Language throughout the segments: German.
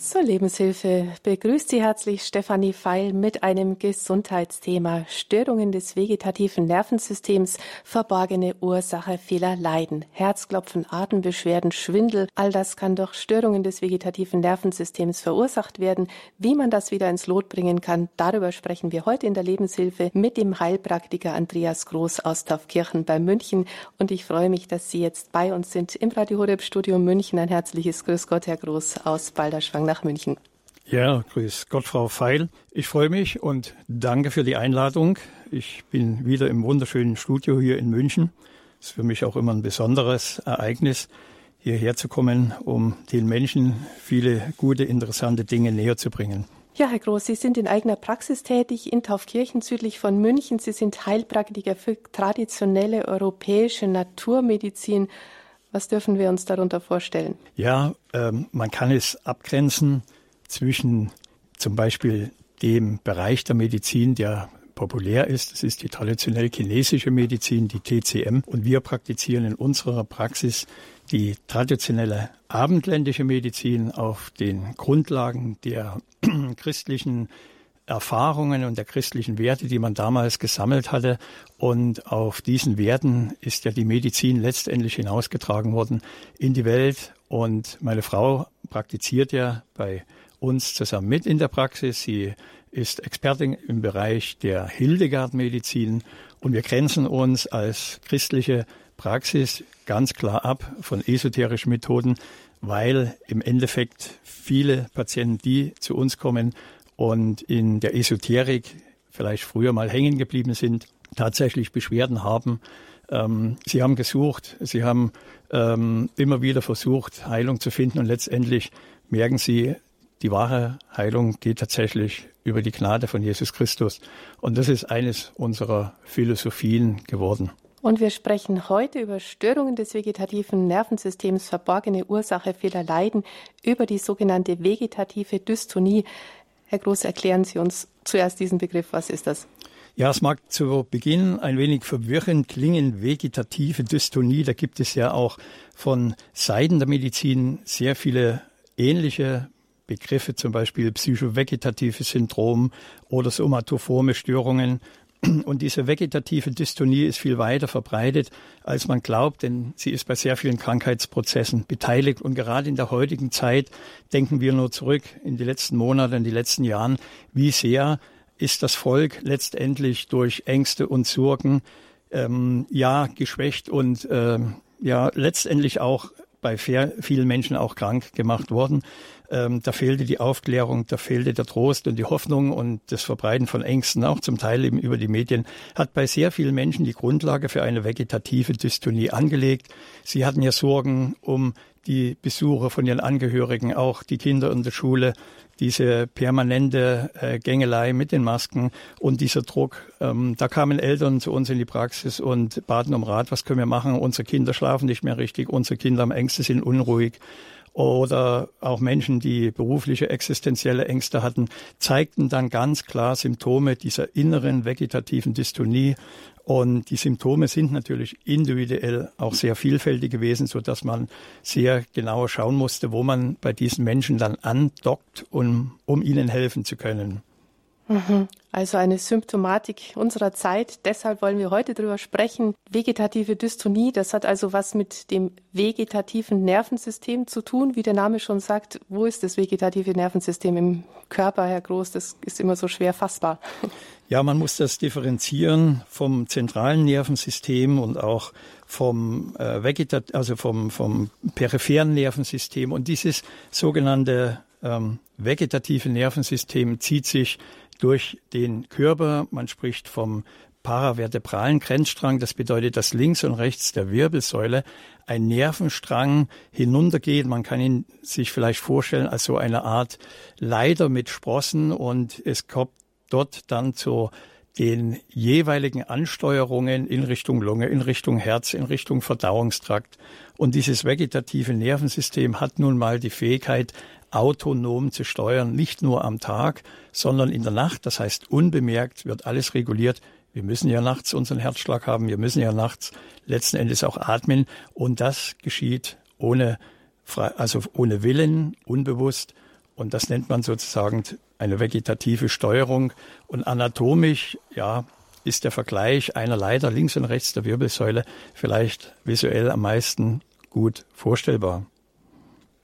Zur Lebenshilfe. Begrüßt Sie herzlich Stefanie Feil mit einem Gesundheitsthema. Störungen des vegetativen Nervensystems, verborgene Ursache vieler Leiden, Herzklopfen, Atembeschwerden, Schwindel, all das kann durch Störungen des vegetativen Nervensystems verursacht werden. Wie man das wieder ins Lot bringen kann, darüber sprechen wir heute in der Lebenshilfe mit dem Heilpraktiker Andreas Groß aus Taufkirchen bei München. Und ich freue mich, dass Sie jetzt bei uns sind im Radio Horeb Studio München. Ein herzliches Grüß Gott, Herr Groß aus Balderschwang nach München. Ja, grüß Gott, Frau Feil. Ich freue mich und danke für die Einladung. Ich bin wieder im wunderschönen Studio hier in München. Es ist für mich auch immer ein besonderes Ereignis, hierher zu kommen, um den Menschen viele gute, interessante Dinge näher zu bringen. Ja, Herr Groß, Sie sind in eigener Praxis tätig in Taufkirchen südlich von München. Sie sind Heilpraktiker für traditionelle europäische Naturmedizin. Was dürfen wir uns darunter vorstellen? Ja, ähm, man kann es abgrenzen zwischen zum Beispiel dem Bereich der Medizin, der populär ist. Das ist die traditionell chinesische Medizin, die TCM. Und wir praktizieren in unserer Praxis die traditionelle abendländische Medizin auf den Grundlagen der christlichen Erfahrungen und der christlichen Werte, die man damals gesammelt hatte. Und auf diesen Werten ist ja die Medizin letztendlich hinausgetragen worden in die Welt. Und meine Frau praktiziert ja bei uns zusammen mit in der Praxis. Sie ist Expertin im Bereich der Hildegard-Medizin und wir grenzen uns als christliche Praxis ganz klar ab von esoterischen Methoden, weil im Endeffekt viele Patienten, die zu uns kommen, und in der Esoterik vielleicht früher mal hängen geblieben sind, tatsächlich Beschwerden haben. Ähm, sie haben gesucht, sie haben ähm, immer wieder versucht, Heilung zu finden und letztendlich merken sie, die wahre Heilung geht tatsächlich über die Gnade von Jesus Christus. Und das ist eines unserer Philosophien geworden. Und wir sprechen heute über Störungen des vegetativen Nervensystems, verborgene Ursache vieler Leiden, über die sogenannte vegetative Dystonie. Herr Groß, erklären Sie uns zuerst diesen Begriff. Was ist das? Ja, es mag zu Beginn ein wenig verwirrend klingen, vegetative Dystonie. Da gibt es ja auch von Seiten der Medizin sehr viele ähnliche Begriffe, zum Beispiel psychovegetative Syndrom oder somatoforme Störungen. Und diese vegetative Dystonie ist viel weiter verbreitet, als man glaubt, denn sie ist bei sehr vielen Krankheitsprozessen beteiligt. Und gerade in der heutigen Zeit denken wir nur zurück in die letzten Monate, in die letzten Jahren, wie sehr ist das Volk letztendlich durch Ängste und Sorgen ähm, ja geschwächt und äh, ja letztendlich auch bei vielen Menschen auch krank gemacht worden. Ähm, da fehlte die Aufklärung, da fehlte der Trost und die Hoffnung und das Verbreiten von Ängsten, auch zum Teil eben über die Medien, hat bei sehr vielen Menschen die Grundlage für eine vegetative Dystonie angelegt. Sie hatten ja Sorgen um die Besucher von ihren Angehörigen, auch die Kinder in der Schule, diese permanente äh, Gängelei mit den Masken und dieser Druck. Ähm, da kamen Eltern zu uns in die Praxis und baten um Rat, was können wir machen? Unsere Kinder schlafen nicht mehr richtig, unsere Kinder haben Ängste, sind unruhig oder auch Menschen, die berufliche existenzielle Ängste hatten, zeigten dann ganz klar Symptome dieser inneren vegetativen Dystonie. Und die Symptome sind natürlich individuell auch sehr vielfältig gewesen, so dass man sehr genau schauen musste, wo man bei diesen Menschen dann andockt, um, um ihnen helfen zu können. Mhm. Also eine Symptomatik unserer Zeit. Deshalb wollen wir heute darüber sprechen. Vegetative Dystonie, das hat also was mit dem vegetativen Nervensystem zu tun. Wie der Name schon sagt, wo ist das vegetative Nervensystem im Körper, Herr Groß? Das ist immer so schwer fassbar. Ja, man muss das differenzieren vom zentralen Nervensystem und auch vom äh, Vegetat also vom, vom peripheren Nervensystem. Und dieses sogenannte ähm, vegetative Nervensystem zieht sich durch den Körper. Man spricht vom paravertebralen Grenzstrang. Das bedeutet, dass links und rechts der Wirbelsäule ein Nervenstrang hinuntergeht. Man kann ihn sich vielleicht vorstellen als so eine Art Leiter mit Sprossen und es kommt dort dann zu den jeweiligen Ansteuerungen in Richtung Lunge, in Richtung Herz, in Richtung Verdauungstrakt. Und dieses vegetative Nervensystem hat nun mal die Fähigkeit, autonom zu steuern, nicht nur am Tag, sondern in der Nacht. Das heißt, unbemerkt wird alles reguliert. Wir müssen ja nachts unseren Herzschlag haben, wir müssen ja nachts letzten Endes auch atmen und das geschieht ohne, also ohne Willen, unbewusst Und das nennt man sozusagen eine vegetative Steuerung. Und anatomisch, ja, ist der Vergleich einer Leiter links und rechts der Wirbelsäule vielleicht visuell am meisten gut vorstellbar.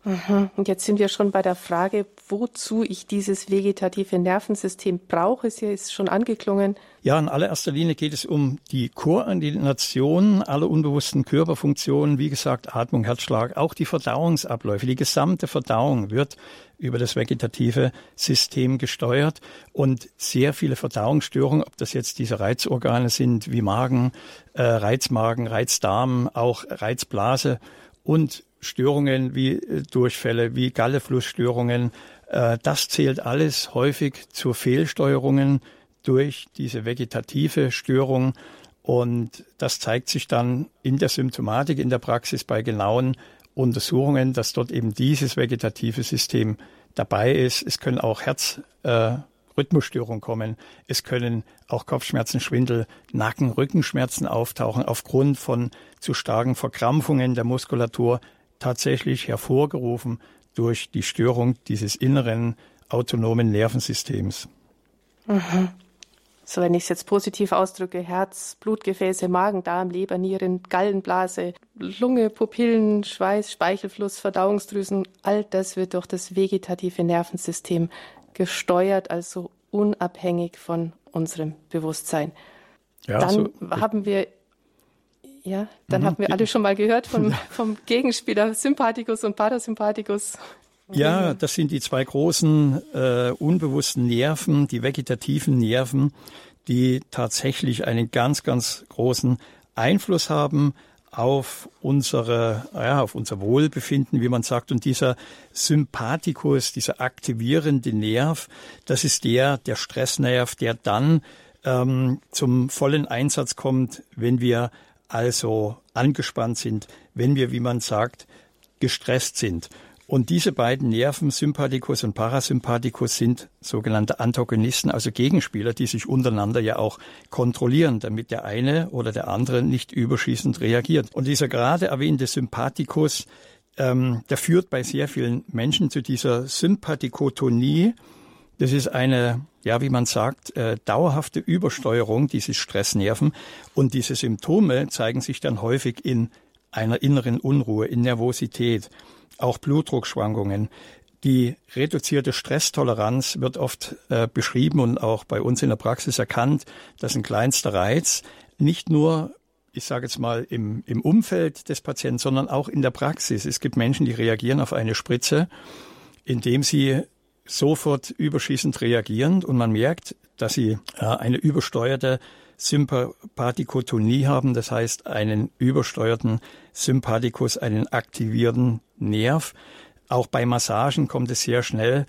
Mhm. Und jetzt sind wir schon bei der Frage, wozu ich dieses vegetative Nervensystem brauche. Sie ist schon angeklungen. Ja, in allererster Linie geht es um die Koordination aller unbewussten Körperfunktionen, wie gesagt, Atmung, Herzschlag, auch die Verdauungsabläufe. Die gesamte Verdauung wird über das vegetative System gesteuert und sehr viele Verdauungsstörungen, ob das jetzt diese Reizorgane sind wie Magen, äh, Reizmagen, Reizdarm, auch Reizblase und Störungen wie äh, Durchfälle, wie Galleflussstörungen, äh, das zählt alles häufig zu Fehlsteuerungen durch diese vegetative Störung. Und das zeigt sich dann in der Symptomatik, in der Praxis bei genauen Untersuchungen, dass dort eben dieses vegetative System dabei ist. Es können auch Herzrhythmusstörungen äh, kommen. Es können auch Kopfschmerzen, Schwindel, Nacken, Rückenschmerzen auftauchen aufgrund von zu starken Verkrampfungen der Muskulatur, tatsächlich hervorgerufen durch die Störung dieses inneren autonomen Nervensystems. Mhm. So, wenn ich es jetzt positiv ausdrücke, Herz, Blutgefäße, Magen, Darm, Leber, Nieren, Gallenblase, Lunge, Pupillen, Schweiß, Speichelfluss, Verdauungsdrüsen, all das wird durch das vegetative Nervensystem gesteuert, also unabhängig von unserem Bewusstsein. Ja, Dann so, haben wir ja, dann mhm. haben wir alle schon mal gehört vom, vom Gegenspieler Sympathikus und Parasympathikus. Ja, das sind die zwei großen äh, unbewussten Nerven, die vegetativen Nerven, die tatsächlich einen ganz, ganz großen Einfluss haben auf unsere, ja, auf unser Wohlbefinden, wie man sagt. Und dieser Sympathikus, dieser aktivierende Nerv, das ist der, der Stressnerv, der dann ähm, zum vollen Einsatz kommt, wenn wir also angespannt sind, wenn wir, wie man sagt, gestresst sind. Und diese beiden Nerven, Sympathikus und Parasympathikus, sind sogenannte Antagonisten, also Gegenspieler, die sich untereinander ja auch kontrollieren, damit der eine oder der andere nicht überschießend reagiert. Und dieser gerade erwähnte Sympathikus, ähm, der führt bei sehr vielen Menschen zu dieser Sympathikotonie. Das ist eine ja, wie man sagt, äh, dauerhafte Übersteuerung dieses Stressnerven. Und diese Symptome zeigen sich dann häufig in einer inneren Unruhe, in Nervosität, auch Blutdruckschwankungen. Die reduzierte Stresstoleranz wird oft äh, beschrieben und auch bei uns in der Praxis erkannt, dass ein kleinster Reiz nicht nur ich sage jetzt mal, im, im Umfeld des Patienten, sondern auch in der Praxis. Es gibt Menschen, die reagieren auf eine Spritze, indem sie sofort überschießend reagieren und man merkt, dass sie äh, eine übersteuerte Sympathikotonie haben, das heißt einen übersteuerten Sympathikus, einen aktivierten Nerv. Auch bei Massagen kommt es sehr schnell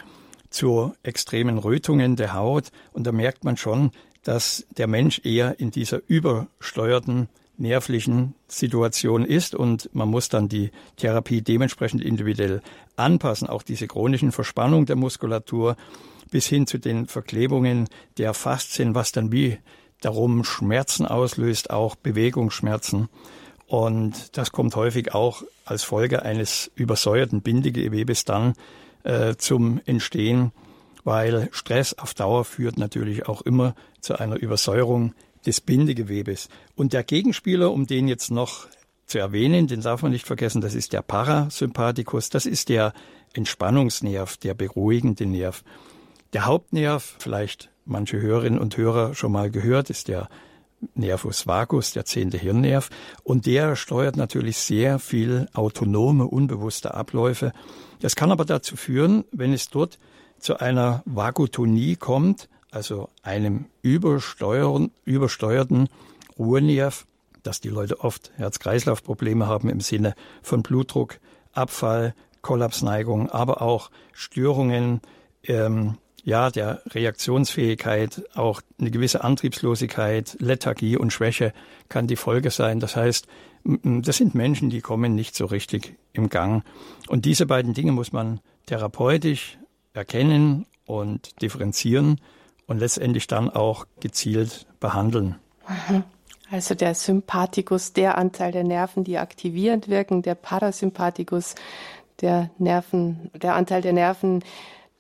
zu extremen Rötungen der Haut und da merkt man schon, dass der Mensch eher in dieser übersteuerten nervlichen Situation ist und man muss dann die Therapie dementsprechend individuell anpassen. Auch diese chronischen Verspannungen der Muskulatur bis hin zu den Verklebungen der Faszien, was dann wie darum Schmerzen auslöst, auch Bewegungsschmerzen. Und das kommt häufig auch als Folge eines übersäuerten Bindegewebes dann äh, zum Entstehen, weil Stress auf Dauer führt natürlich auch immer zu einer Übersäuerung des Bindegewebes. Und der Gegenspieler, um den jetzt noch zu erwähnen, den darf man nicht vergessen, das ist der Parasympathikus, das ist der Entspannungsnerv, der beruhigende Nerv. Der Hauptnerv, vielleicht manche Hörerinnen und Hörer schon mal gehört, ist der Nervus vagus, der zehnte Hirnnerv. Und der steuert natürlich sehr viel autonome, unbewusste Abläufe. Das kann aber dazu führen, wenn es dort zu einer Vagotonie kommt, also einem übersteuerten, übersteuerten Ruhenerv, dass die Leute oft Herz-Kreislauf-Probleme haben im Sinne von Blutdruck, Abfall, Kollapsneigung, aber auch Störungen ähm, ja, der Reaktionsfähigkeit, auch eine gewisse Antriebslosigkeit, Lethargie und Schwäche kann die Folge sein. Das heißt, das sind Menschen, die kommen nicht so richtig im Gang. Und diese beiden Dinge muss man therapeutisch erkennen und differenzieren und letztendlich dann auch gezielt behandeln. Mhm. Also der Sympathikus, der Anteil der Nerven, die aktivierend wirken, der Parasympathikus, der Nerven, der Anteil der Nerven,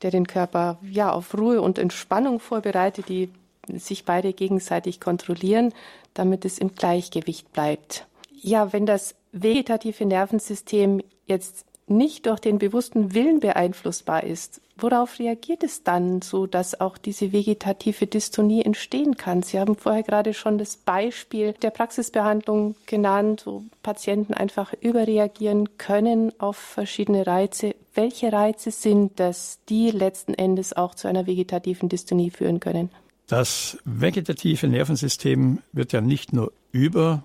der den Körper ja auf Ruhe und Entspannung vorbereitet, die sich beide gegenseitig kontrollieren, damit es im Gleichgewicht bleibt. Ja, wenn das vegetative Nervensystem jetzt nicht durch den bewussten Willen beeinflussbar ist, worauf reagiert es dann, so dass auch diese vegetative Dystonie entstehen kann? Sie haben vorher gerade schon das Beispiel der Praxisbehandlung genannt, wo Patienten einfach überreagieren können auf verschiedene Reize. Welche Reize sind das, die letzten Endes auch zu einer vegetativen Dystonie führen können? Das vegetative Nervensystem wird ja nicht nur über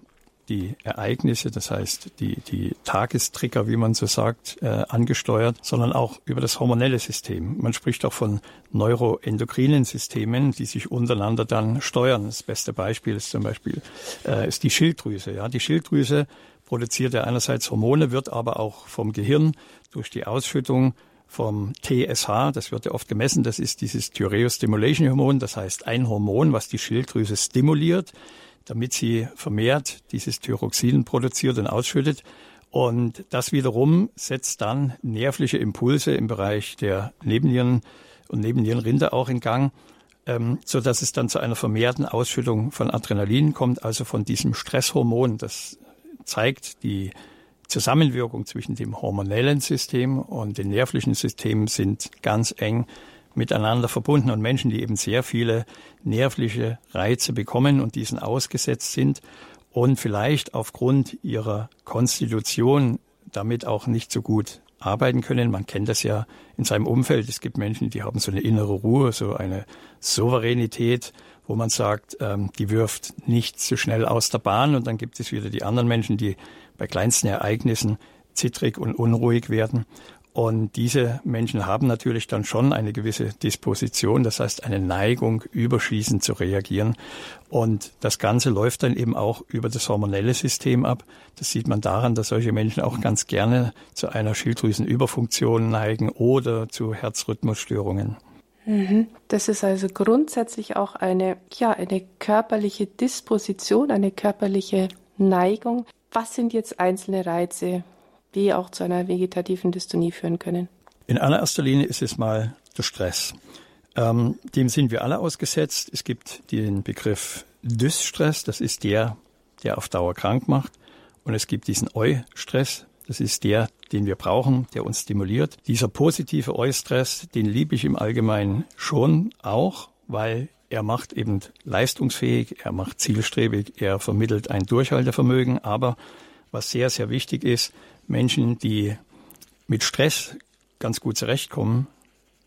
die Ereignisse, das heißt die, die Tagestrigger, wie man so sagt, äh, angesteuert, sondern auch über das hormonelle System. Man spricht auch von neuroendokrinen Systemen, die sich untereinander dann steuern. Das beste Beispiel ist zum Beispiel äh, ist die Schilddrüse. Ja, die Schilddrüse produziert ja einerseits Hormone, wird aber auch vom Gehirn durch die Ausschüttung vom TSH, das wird ja oft gemessen, das ist dieses Thyreus Stimulation Hormon, das heißt ein Hormon, was die Schilddrüse stimuliert damit sie vermehrt dieses Thyroxin produziert und ausschüttet. Und das wiederum setzt dann nervliche Impulse im Bereich der Nebennieren und Nebennierenrinde auch in Gang, ähm, so dass es dann zu einer vermehrten Ausschüttung von Adrenalin kommt, also von diesem Stresshormon. Das zeigt die Zusammenwirkung zwischen dem hormonellen System und dem nervlichen System sind ganz eng miteinander verbunden und Menschen, die eben sehr viele nervliche Reize bekommen und diesen ausgesetzt sind und vielleicht aufgrund ihrer Konstitution damit auch nicht so gut arbeiten können. Man kennt das ja in seinem Umfeld. Es gibt Menschen, die haben so eine innere Ruhe, so eine Souveränität, wo man sagt, ähm, die wirft nicht so schnell aus der Bahn. Und dann gibt es wieder die anderen Menschen, die bei kleinsten Ereignissen zittrig und unruhig werden. Und diese Menschen haben natürlich dann schon eine gewisse Disposition, das heißt eine Neigung, überschießend zu reagieren. Und das Ganze läuft dann eben auch über das hormonelle System ab. Das sieht man daran, dass solche Menschen auch ganz gerne zu einer Schilddrüsenüberfunktion neigen oder zu Herzrhythmusstörungen. Mhm. Das ist also grundsätzlich auch eine, ja, eine körperliche Disposition, eine körperliche Neigung. Was sind jetzt einzelne Reize? Die auch zu einer vegetativen Dystonie führen können? In allererster Linie ist es mal der Stress. Ähm, dem sind wir alle ausgesetzt. Es gibt den Begriff Dysstress, das ist der, der auf Dauer krank macht. Und es gibt diesen Eu-Stress, das ist der, den wir brauchen, der uns stimuliert. Dieser positive Eu-Stress, den liebe ich im Allgemeinen schon auch, weil er macht eben leistungsfähig, er macht zielstrebig, er vermittelt ein Durchhaltevermögen. Aber was sehr, sehr wichtig ist, Menschen, die mit Stress ganz gut zurechtkommen,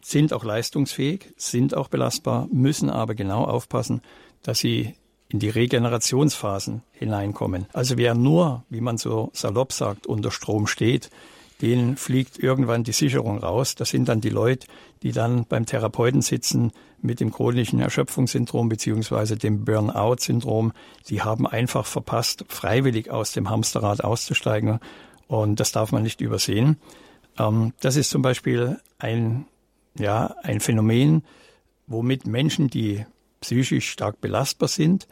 sind auch leistungsfähig, sind auch belastbar, müssen aber genau aufpassen, dass sie in die Regenerationsphasen hineinkommen. Also wer nur, wie man so salopp sagt, unter Strom steht, den fliegt irgendwann die Sicherung raus. Das sind dann die Leute, die dann beim Therapeuten sitzen mit dem chronischen Erschöpfungssyndrom beziehungsweise dem Burnout-Syndrom. Die haben einfach verpasst, freiwillig aus dem Hamsterrad auszusteigen und das darf man nicht übersehen. Ähm, das ist zum Beispiel ein, ja, ein Phänomen, womit Menschen, die psychisch stark belastbar sind,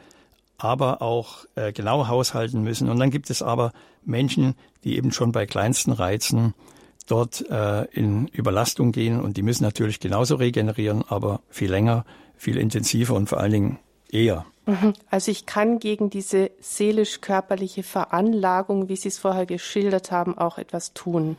aber auch äh, genau haushalten müssen. Und dann gibt es aber Menschen, die eben schon bei kleinsten Reizen dort äh, in Überlastung gehen und die müssen natürlich genauso regenerieren, aber viel länger, viel intensiver und vor allen Dingen eher. Also ich kann gegen diese seelisch-körperliche Veranlagung, wie Sie es vorher geschildert haben, auch etwas tun.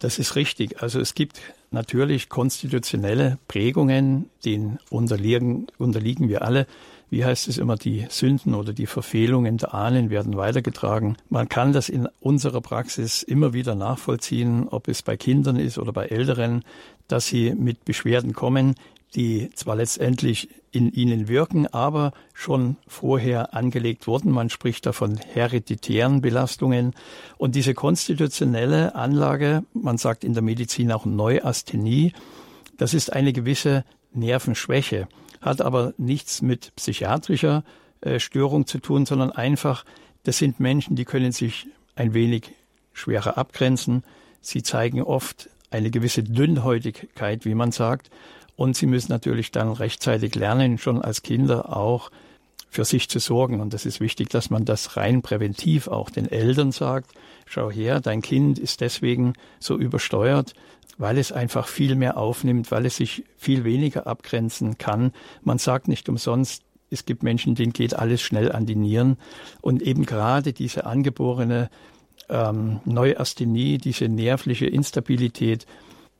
Das ist richtig. Also es gibt natürlich konstitutionelle Prägungen, denen unterliegen, unterliegen wir alle. Wie heißt es immer, die Sünden oder die Verfehlungen der Ahnen werden weitergetragen. Man kann das in unserer Praxis immer wieder nachvollziehen, ob es bei Kindern ist oder bei Älteren, dass sie mit Beschwerden kommen, die zwar letztendlich in ihnen wirken, aber schon vorher angelegt wurden. Man spricht da von hereditären Belastungen. Und diese konstitutionelle Anlage, man sagt in der Medizin auch Neuasthenie, das ist eine gewisse Nervenschwäche, hat aber nichts mit psychiatrischer äh, Störung zu tun, sondern einfach, das sind Menschen, die können sich ein wenig schwerer abgrenzen. Sie zeigen oft eine gewisse Dünnhäutigkeit, wie man sagt. Und sie müssen natürlich dann rechtzeitig lernen, schon als Kinder auch für sich zu sorgen. Und das ist wichtig, dass man das rein präventiv auch den Eltern sagt. Schau her, dein Kind ist deswegen so übersteuert. weil es einfach viel mehr aufnimmt, weil es sich viel weniger abgrenzen kann. Man sagt nicht umsonst, es gibt Menschen, denen geht alles schnell an die Nieren. Und eben gerade diese angeborene ähm, Neuasthenie, diese nervliche Instabilität,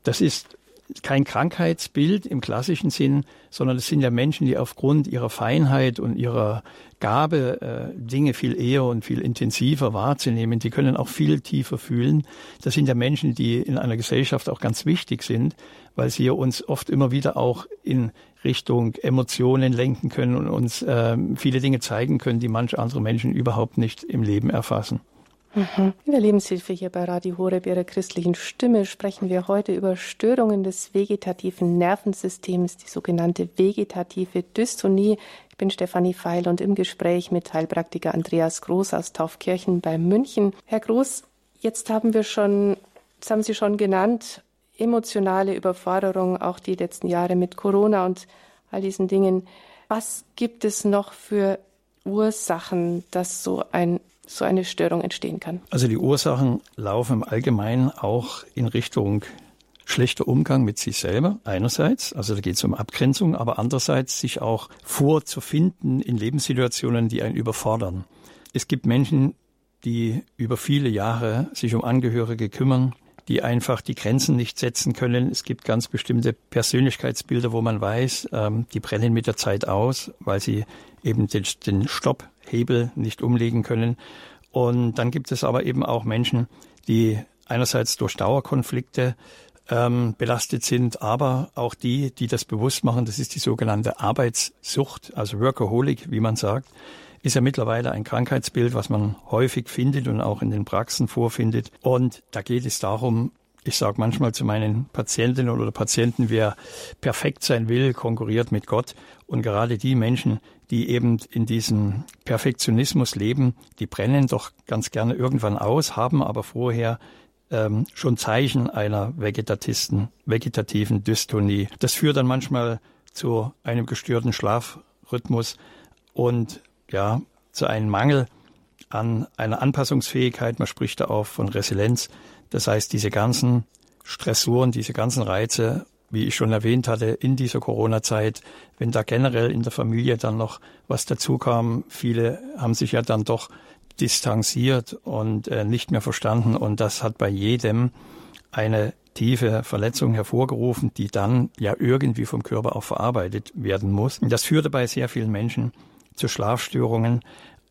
das ist kein Krankheitsbild im klassischen Sinn, sondern es sind ja Menschen, die aufgrund ihrer Feinheit und ihrer Gabe, äh, Dinge viel eher und viel intensiver wahrzunehmen, die können auch viel tiefer fühlen. Das sind ja Menschen, die in einer Gesellschaft auch ganz wichtig sind, weil sie uns oft immer wieder auch in Richtung Emotionen lenken können und uns äh, viele Dinge zeigen können, die manche andere Menschen überhaupt nicht im Leben erfassen. Mhm. In der Lebenshilfe hier bei Radio Horeb, Ihrer christlichen Stimme, sprechen wir heute über Störungen des vegetativen Nervensystems, die sogenannte vegetative Dystonie. Ich bin Stefanie Feil und im Gespräch mit Heilpraktiker Andreas Groß aus Taufkirchen bei München. Herr Groß, jetzt haben wir schon, das haben Sie schon genannt, emotionale Überforderung, auch die letzten Jahre mit Corona und all diesen Dingen. Was gibt es noch für Ursachen, dass so ein so eine Störung entstehen kann? Also die Ursachen laufen im Allgemeinen auch in Richtung schlechter Umgang mit sich selber einerseits, also da geht es um Abgrenzung, aber andererseits sich auch vorzufinden in Lebenssituationen, die einen überfordern. Es gibt Menschen, die über viele Jahre sich um Angehörige kümmern, die einfach die Grenzen nicht setzen können. Es gibt ganz bestimmte Persönlichkeitsbilder, wo man weiß, ähm, die brennen mit der Zeit aus, weil sie eben den, den Stopphebel nicht umlegen können. Und dann gibt es aber eben auch Menschen, die einerseits durch Dauerkonflikte ähm, belastet sind, aber auch die, die das bewusst machen, das ist die sogenannte Arbeitssucht, also Workaholic, wie man sagt, ist ja mittlerweile ein Krankheitsbild, was man häufig findet und auch in den Praxen vorfindet. Und da geht es darum, ich sage manchmal zu meinen Patientinnen oder Patienten, wer perfekt sein will, konkurriert mit Gott. Und gerade die Menschen, die eben in diesem Perfektionismus leben, die brennen doch ganz gerne irgendwann aus, haben aber vorher ähm, schon Zeichen einer vegetatisten, vegetativen Dystonie. Das führt dann manchmal zu einem gestörten Schlafrhythmus und ja, zu einem Mangel an einer Anpassungsfähigkeit. Man spricht da auch von Resilienz. Das heißt, diese ganzen Stressuren, diese ganzen Reize, wie ich schon erwähnt hatte, in dieser Corona-Zeit, wenn da generell in der Familie dann noch was dazu kam, viele haben sich ja dann doch distanziert und äh, nicht mehr verstanden und das hat bei jedem eine tiefe Verletzung hervorgerufen, die dann ja irgendwie vom Körper auch verarbeitet werden muss. Und das führte bei sehr vielen Menschen zu Schlafstörungen.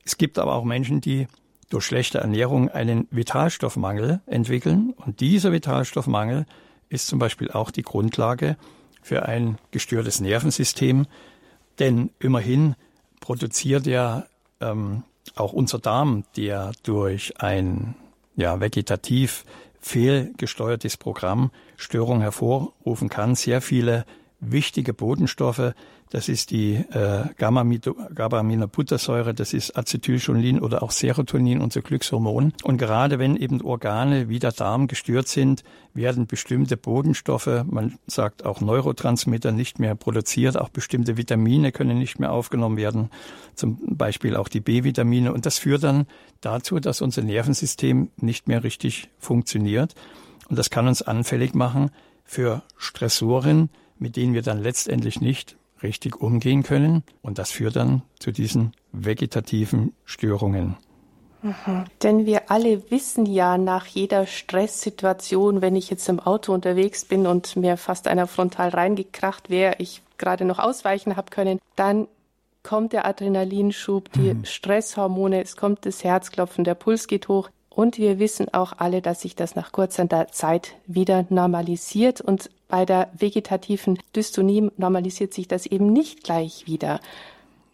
Es gibt aber auch Menschen, die durch schlechte Ernährung einen Vitalstoffmangel entwickeln. Und dieser Vitalstoffmangel ist zum Beispiel auch die Grundlage für ein gestörtes Nervensystem. Denn immerhin produziert ja ähm, auch unser Darm, der durch ein ja, vegetativ fehlgesteuertes Programm Störung hervorrufen kann, sehr viele wichtige Botenstoffe, das ist die äh, Gamma-Aminobuttersäure, das ist Acetylcholin oder auch Serotonin, unser Glückshormon. Und gerade wenn eben Organe wie der Darm gestört sind, werden bestimmte Bodenstoffe, man sagt auch Neurotransmitter, nicht mehr produziert. Auch bestimmte Vitamine können nicht mehr aufgenommen werden, zum Beispiel auch die B-Vitamine. Und das führt dann dazu, dass unser Nervensystem nicht mehr richtig funktioniert. Und das kann uns anfällig machen für Stressoren, mit denen wir dann letztendlich nicht richtig umgehen können. Und das führt dann zu diesen vegetativen Störungen. Mhm. Denn wir alle wissen ja nach jeder Stresssituation, wenn ich jetzt im Auto unterwegs bin und mir fast einer frontal reingekracht wäre, ich gerade noch ausweichen habe können, dann kommt der Adrenalinschub, die mhm. Stresshormone, es kommt das Herzklopfen, der Puls geht hoch. Und wir wissen auch alle, dass sich das nach kurzer Zeit wieder normalisiert. Und bei der vegetativen Dystonie normalisiert sich das eben nicht gleich wieder.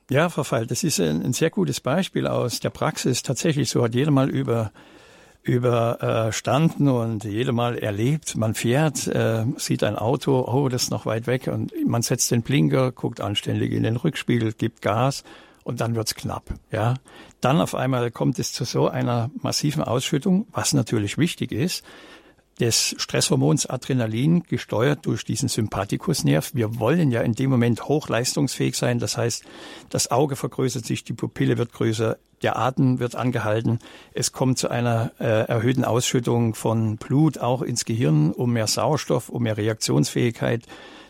Ja, Frau Fall, das ist ein, ein sehr gutes Beispiel aus der Praxis. Tatsächlich, so hat jeder mal über überstanden und jeder mal erlebt. Man fährt, äh, sieht ein Auto, oh, das ist noch weit weg und man setzt den Blinker, guckt anständig in den Rückspiegel, gibt Gas und dann wird's knapp. Ja, dann auf einmal kommt es zu so einer massiven Ausschüttung, was natürlich wichtig ist. des Stresshormons Adrenalin, gesteuert durch diesen Sympathikusnerv. Wir wollen ja in dem Moment hochleistungsfähig sein. Das heißt, das Auge vergrößert sich, die Pupille wird größer, der Atem wird angehalten. Es kommt zu einer äh, erhöhten Ausschüttung von Blut auch ins Gehirn, um mehr Sauerstoff, um mehr Reaktionsfähigkeit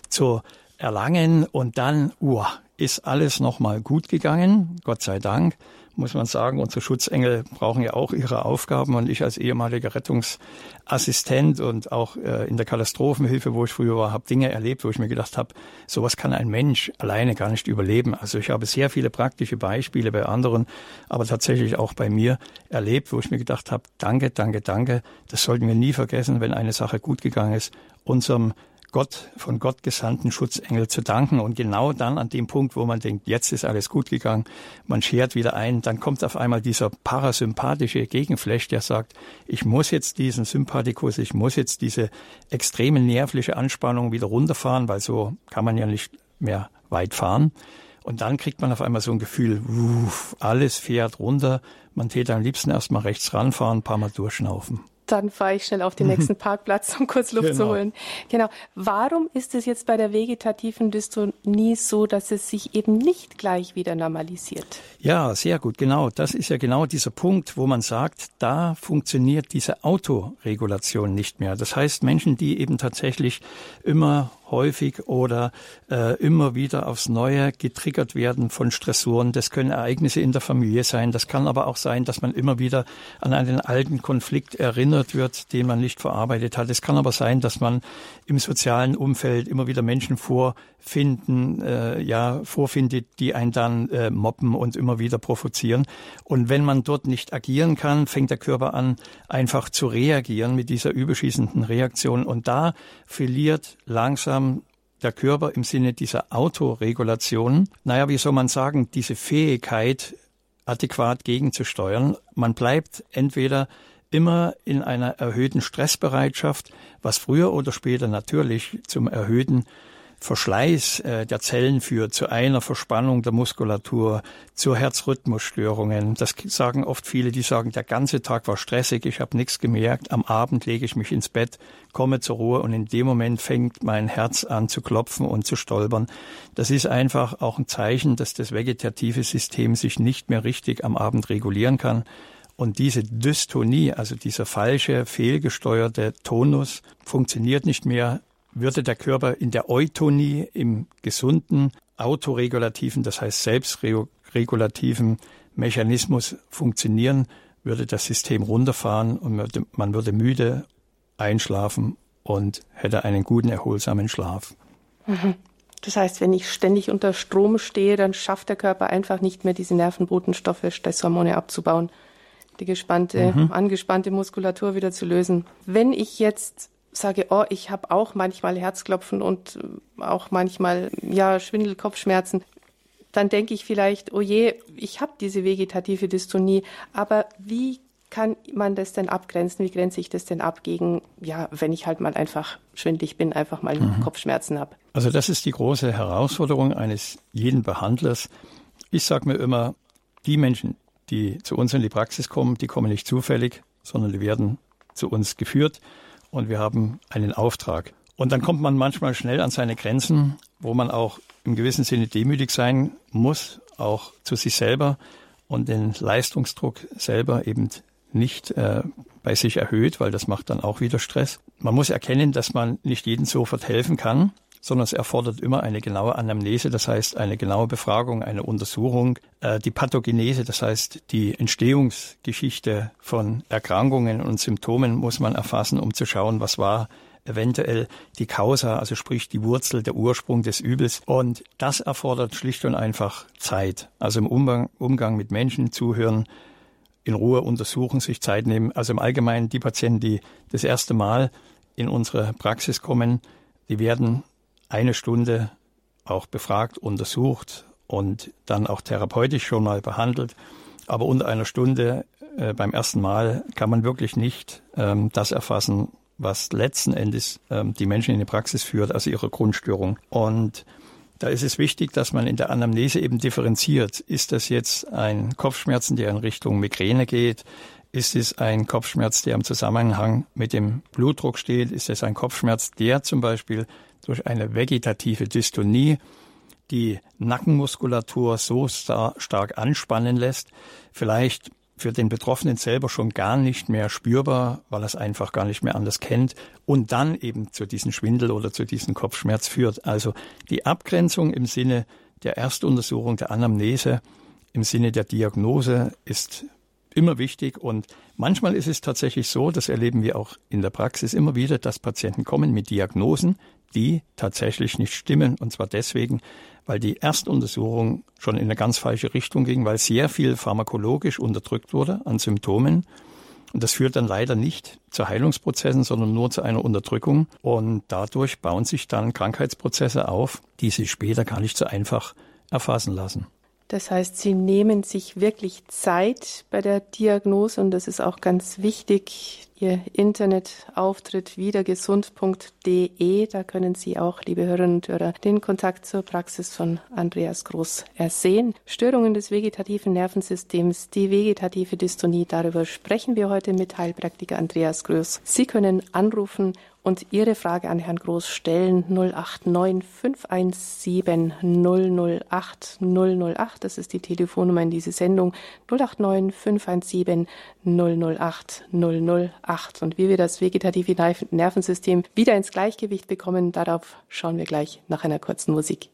zu erlangen. Und dann, uh, ist alles nochmal gut gegangen, Gott sei Dank. Muss man sagen, unsere Schutzengel brauchen ja auch ihre Aufgaben. Und ich als ehemaliger Rettungsassistent und auch äh, in der Katastrophenhilfe, wo ich früher war, habe Dinge erlebt, wo ich mir gedacht habe, sowas kann ein Mensch alleine gar nicht überleben. Also ich habe sehr viele praktische Beispiele bei anderen, aber tatsächlich auch bei mir erlebt, wo ich mir gedacht habe, danke, danke, danke, das sollten wir nie vergessen, wenn eine Sache gut gegangen ist, unserem Gott, von Gott gesandten Schutzengel zu danken. Und genau dann an dem Punkt, wo man denkt, jetzt ist alles gut gegangen, man schert wieder ein, dann kommt auf einmal dieser parasympathische Gegenflash, der sagt, ich muss jetzt diesen Sympathikus, ich muss jetzt diese extreme nervliche Anspannung wieder runterfahren, weil so kann man ja nicht mehr weit fahren. Und dann kriegt man auf einmal so ein Gefühl, uff, alles fährt runter. Man täte am liebsten erstmal rechts ranfahren, ein paar Mal durchschnaufen dann fahre ich schnell auf den nächsten Parkplatz, um kurz Luft genau. zu holen. Genau. Warum ist es jetzt bei der vegetativen Dystonie so, dass es sich eben nicht gleich wieder normalisiert? Ja, sehr gut. Genau. Das ist ja genau dieser Punkt, wo man sagt, da funktioniert diese Autoregulation nicht mehr. Das heißt, Menschen, die eben tatsächlich immer häufig oder äh, immer wieder aufs Neue getriggert werden von Stressoren. Das können Ereignisse in der Familie sein. Das kann aber auch sein, dass man immer wieder an einen alten Konflikt erinnert wird, den man nicht verarbeitet hat. Es kann aber sein, dass man im sozialen Umfeld immer wieder Menschen vorfinden, äh, ja, vorfindet, die einen dann äh, mobben und immer wieder provozieren. Und wenn man dort nicht agieren kann, fängt der Körper an, einfach zu reagieren mit dieser überschießenden Reaktion. Und da verliert langsam langsam der Körper im Sinne dieser Autoregulation, naja, wie soll man sagen, diese Fähigkeit, adäquat gegenzusteuern. Man bleibt entweder immer in einer erhöhten Stressbereitschaft, was früher oder später natürlich zum erhöhten Verschleiß äh, der Zellen führt, zu einer Verspannung der Muskulatur, zu Herzrhythmusstörungen. Das sagen oft viele, die sagen, der ganze Tag war stressig, ich habe nichts gemerkt, am Abend lege ich mich ins Bett, komme zur Ruhe und in dem Moment fängt mein Herz an zu klopfen und zu stolpern. Das ist einfach auch ein Zeichen, dass das vegetative System sich nicht mehr richtig am Abend regulieren kann. Und diese Dystonie, also dieser falsche, fehlgesteuerte Tonus, funktioniert nicht mehr würde der Körper in der Eutonie, im gesunden, autoregulativen, das heißt selbstregulativen Mechanismus funktionieren, würde das System runterfahren und man würde müde einschlafen und hätte einen guten, erholsamen Schlaf. Mhm. Das heißt, wenn ich ständig unter Strom stehe, dann schafft der Körper einfach nicht mehr diese Nervenbotenstoffe, Stresshormone abzubauen, die gespannte, mhm. angespannte Muskulatur wieder zu lösen. Wenn ich jetzt sage, oh, ich habe auch manchmal Herzklopfen und äh, auch manchmal ja Schwindel, Kopfschmerzen, dann denke ich vielleicht, oh je, ich habe diese vegetative Dystonie, aber wie kann man das denn abgrenzen? Wie grenze ich das denn ab gegen, ja, wenn ich halt mal einfach schwindlig bin, einfach mal mhm. Kopfschmerzen habe? Also das ist die große Herausforderung eines jeden Behandlers. Ich sage mir immer, die Menschen, die zu uns in die Praxis kommen, die kommen nicht zufällig, sondern die werden zu uns geführt und wir haben einen Auftrag. Und dann kommt man manchmal schnell an seine Grenzen, wo man auch im gewissen Sinne demütig sein muss, auch zu sich selber und den Leistungsdruck selber eben nicht äh, bei sich erhöht, weil das macht dann auch wieder Stress. Man muss erkennen, dass man nicht jedem sofort helfen kann sondern es erfordert immer eine genaue Anamnese, das heißt eine genaue Befragung, eine Untersuchung, äh, die Pathogenese, das heißt die Entstehungsgeschichte von Erkrankungen und Symptomen muss man erfassen, um zu schauen, was war eventuell die Causa, also sprich die Wurzel, der Ursprung des Übels. Und das erfordert schlicht und einfach Zeit. Also im Umgang, Umgang mit Menschen zuhören, in Ruhe untersuchen, sich Zeit nehmen. Also im Allgemeinen die Patienten, die das erste Mal in unsere Praxis kommen, die werden eine Stunde auch befragt, untersucht und dann auch therapeutisch schon mal behandelt. Aber unter einer Stunde äh, beim ersten Mal kann man wirklich nicht ähm, das erfassen, was letzten Endes ähm, die Menschen in die Praxis führt, also ihre Grundstörung. Und da ist es wichtig, dass man in der Anamnese eben differenziert. Ist das jetzt ein Kopfschmerzen, der in Richtung Migräne geht? Ist es ein Kopfschmerz, der im Zusammenhang mit dem Blutdruck steht? Ist es ein Kopfschmerz, der zum Beispiel durch eine vegetative Dystonie die Nackenmuskulatur so star stark anspannen lässt, vielleicht für den Betroffenen selber schon gar nicht mehr spürbar, weil er es einfach gar nicht mehr anders kennt und dann eben zu diesem Schwindel oder zu diesem Kopfschmerz führt. Also die Abgrenzung im Sinne der Erstuntersuchung, der Anamnese, im Sinne der Diagnose ist immer wichtig und manchmal ist es tatsächlich so, das erleben wir auch in der Praxis immer wieder, dass Patienten kommen mit Diagnosen, die tatsächlich nicht stimmen und zwar deswegen, weil die Erstuntersuchung schon in eine ganz falsche Richtung ging, weil sehr viel pharmakologisch unterdrückt wurde an Symptomen. Und das führt dann leider nicht zu Heilungsprozessen, sondern nur zu einer Unterdrückung. Und dadurch bauen sich dann Krankheitsprozesse auf, die sich später gar nicht so einfach erfassen lassen. Das heißt, Sie nehmen sich wirklich Zeit bei der Diagnose und das ist auch ganz wichtig. Ihr Internetauftritt wiedergesund.de, da können Sie auch, liebe Hörerinnen und Hörer, den Kontakt zur Praxis von Andreas Groß ersehen. Störungen des vegetativen Nervensystems, die vegetative Dystonie, darüber sprechen wir heute mit Heilpraktiker Andreas Groß. Sie können anrufen und Ihre Frage an Herrn Groß stellen 089 517 008 008. Das ist die Telefonnummer in diese Sendung 089 517 008 008. Und wie wir das vegetative Nervensystem wieder ins Gleichgewicht bekommen, darauf schauen wir gleich nach einer kurzen Musik.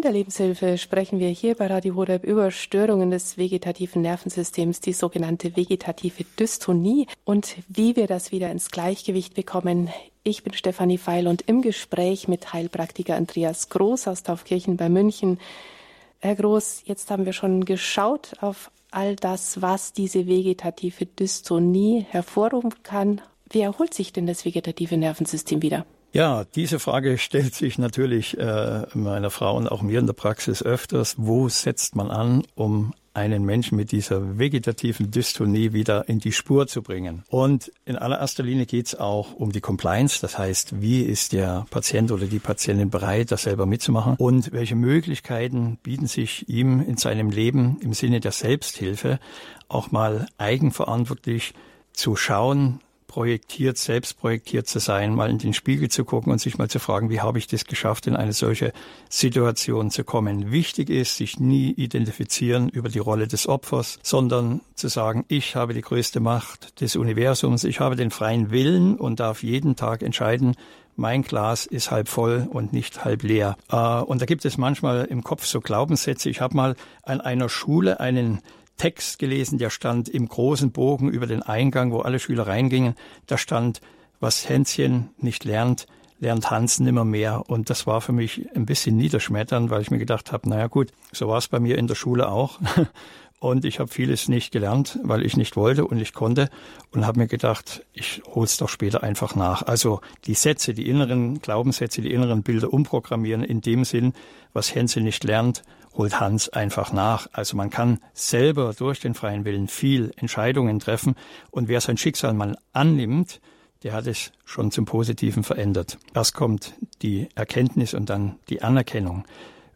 In der Lebenshilfe sprechen wir hier bei Radio Horeb über Störungen des vegetativen Nervensystems, die sogenannte vegetative Dystonie und wie wir das wieder ins Gleichgewicht bekommen. Ich bin Stefanie Feil und im Gespräch mit Heilpraktiker Andreas Groß aus Taufkirchen bei München. Herr Groß, jetzt haben wir schon geschaut auf all das, was diese vegetative Dystonie hervorrufen kann. Wie erholt sich denn das vegetative Nervensystem wieder? Ja, diese Frage stellt sich natürlich äh, meiner Frau und auch mir in der Praxis öfters. Wo setzt man an, um einen Menschen mit dieser vegetativen Dystonie wieder in die Spur zu bringen. Und in allererster Linie geht es auch um die Compliance, das heißt, wie ist der Patient oder die Patientin bereit, das selber mitzumachen und welche Möglichkeiten bieten sich ihm in seinem Leben im Sinne der Selbsthilfe auch mal eigenverantwortlich zu schauen, projektiert, selbst projektiert zu sein, mal in den Spiegel zu gucken und sich mal zu fragen, wie habe ich das geschafft, in eine solche Situation zu kommen. Wichtig ist, sich nie identifizieren über die Rolle des Opfers, sondern zu sagen, ich habe die größte Macht des Universums, ich habe den freien Willen und darf jeden Tag entscheiden, mein Glas ist halb voll und nicht halb leer. Äh, und da gibt es manchmal im Kopf so Glaubenssätze. Ich habe mal an einer Schule einen Text gelesen, der stand im großen Bogen über den Eingang, wo alle Schüler reingingen. Da stand, was Hänschen nicht lernt, lernt Hans nimmer mehr. Und das war für mich ein bisschen niederschmetternd, weil ich mir gedacht habe, naja gut, so war es bei mir in der Schule auch. Und ich habe vieles nicht gelernt, weil ich nicht wollte und nicht konnte und habe mir gedacht, ich hol's doch später einfach nach. Also die Sätze, die inneren Glaubenssätze, die inneren Bilder umprogrammieren in dem Sinn, was Hänse nicht lernt, holt Hans einfach nach. Also man kann selber durch den freien Willen viel Entscheidungen treffen und wer sein Schicksal mal annimmt, der hat es schon zum Positiven verändert. Erst kommt die Erkenntnis und dann die Anerkennung.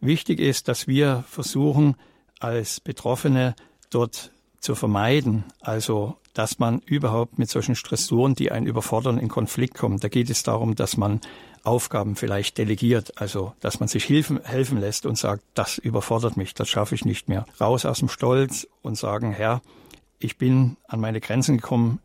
Wichtig ist, dass wir versuchen, als Betroffene dort zu vermeiden, also dass man überhaupt mit solchen Stressoren, die einen überfordern, in Konflikt kommt. Da geht es darum, dass man Aufgaben vielleicht delegiert, also dass man sich helfen, helfen lässt und sagt, das überfordert mich, das schaffe ich nicht mehr. Raus aus dem Stolz und sagen, Herr, ich bin an meine Grenzen gekommen,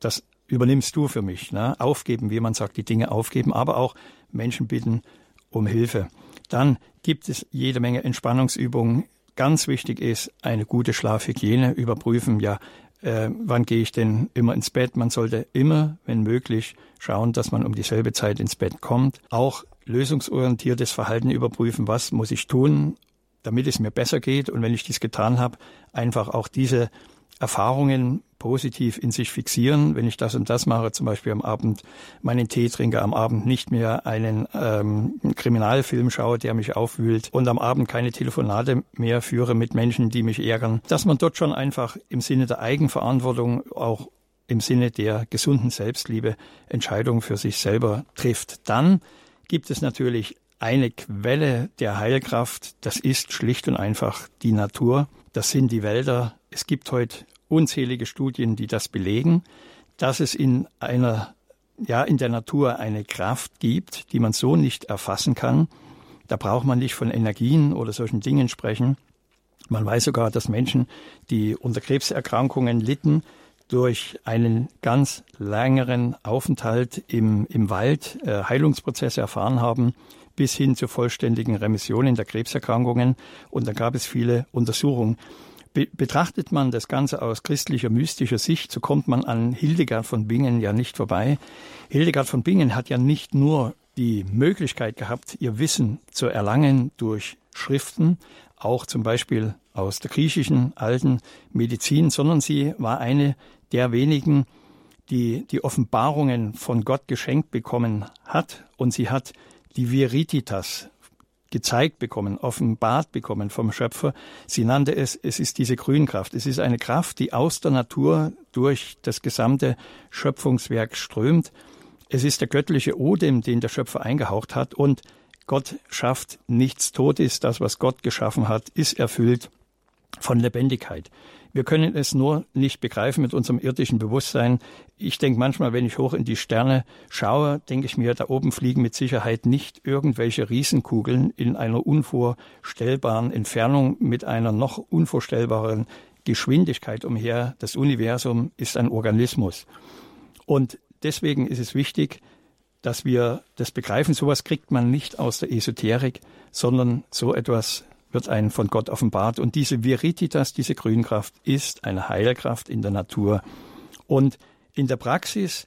das übernimmst du für mich. Ne? Aufgeben, wie man sagt, die Dinge aufgeben, aber auch Menschen bitten um Hilfe. Dann gibt es jede Menge Entspannungsübungen. Ganz wichtig ist eine gute Schlafhygiene überprüfen. Ja, äh, wann gehe ich denn immer ins Bett. Man sollte immer, wenn möglich, schauen, dass man um dieselbe Zeit ins Bett kommt. Auch lösungsorientiertes Verhalten überprüfen, was muss ich tun, damit es mir besser geht. Und wenn ich dies getan habe, einfach auch diese Erfahrungen positiv in sich fixieren. Wenn ich das und das mache, zum Beispiel am Abend meinen Tee trinke, am Abend nicht mehr einen ähm, Kriminalfilm schaue, der mich aufwühlt und am Abend keine Telefonate mehr führe mit Menschen, die mich ärgern, dass man dort schon einfach im Sinne der Eigenverantwortung auch im Sinne der gesunden Selbstliebe Entscheidungen für sich selber trifft. Dann gibt es natürlich eine Quelle der Heilkraft, das ist schlicht und einfach die Natur, das sind die Wälder. Es gibt heute unzählige Studien, die das belegen, dass es in einer ja in der Natur eine Kraft gibt, die man so nicht erfassen kann. Da braucht man nicht von Energien oder solchen Dingen sprechen. Man weiß sogar, dass Menschen, die unter Krebserkrankungen litten, durch einen ganz längeren Aufenthalt im, im Wald äh, Heilungsprozesse erfahren haben, bis hin zur vollständigen Remission in der Krebserkrankungen. Und da gab es viele Untersuchungen. Be betrachtet man das Ganze aus christlicher, mystischer Sicht, so kommt man an Hildegard von Bingen ja nicht vorbei. Hildegard von Bingen hat ja nicht nur die Möglichkeit gehabt, ihr Wissen zu erlangen durch Schriften, auch zum Beispiel aus der griechischen alten Medizin, sondern sie war eine der wenigen, die die Offenbarungen von Gott geschenkt bekommen hat und sie hat die Virititas gezeigt bekommen, offenbart bekommen vom Schöpfer. Sie nannte es, es ist diese Grünkraft. Es ist eine Kraft, die aus der Natur durch das gesamte Schöpfungswerk strömt. Es ist der göttliche Odem, den der Schöpfer eingehaucht hat und Gott schafft nichts tot ist. Das, was Gott geschaffen hat, ist erfüllt von Lebendigkeit. Wir können es nur nicht begreifen mit unserem irdischen Bewusstsein. Ich denke manchmal, wenn ich hoch in die Sterne schaue, denke ich mir, da oben fliegen mit Sicherheit nicht irgendwelche Riesenkugeln in einer unvorstellbaren Entfernung mit einer noch unvorstellbaren Geschwindigkeit umher. Das Universum ist ein Organismus. Und deswegen ist es wichtig, dass wir das begreifen. Sowas kriegt man nicht aus der Esoterik, sondern so etwas wird einem von Gott offenbart. Und diese Virititas, diese Grünkraft, ist eine Heilkraft in der Natur. Und in der Praxis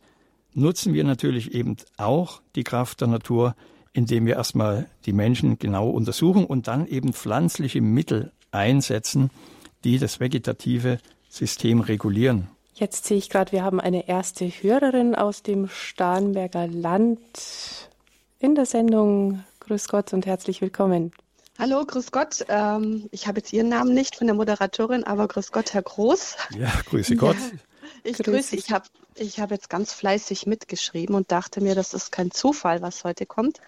nutzen wir natürlich eben auch die Kraft der Natur, indem wir erstmal die Menschen genau untersuchen und dann eben pflanzliche Mittel einsetzen, die das vegetative System regulieren. Jetzt sehe ich gerade, wir haben eine erste Hörerin aus dem Starnberger Land in der Sendung. Grüß Gott und herzlich willkommen. Hallo, grüß Gott. Ähm, ich habe jetzt Ihren Namen nicht von der Moderatorin, aber grüß Gott, Herr Groß. Ja, grüße Gott. Ja, ich grüße. grüße. Ich habe ich hab jetzt ganz fleißig mitgeschrieben und dachte mir, das ist kein Zufall, was heute kommt.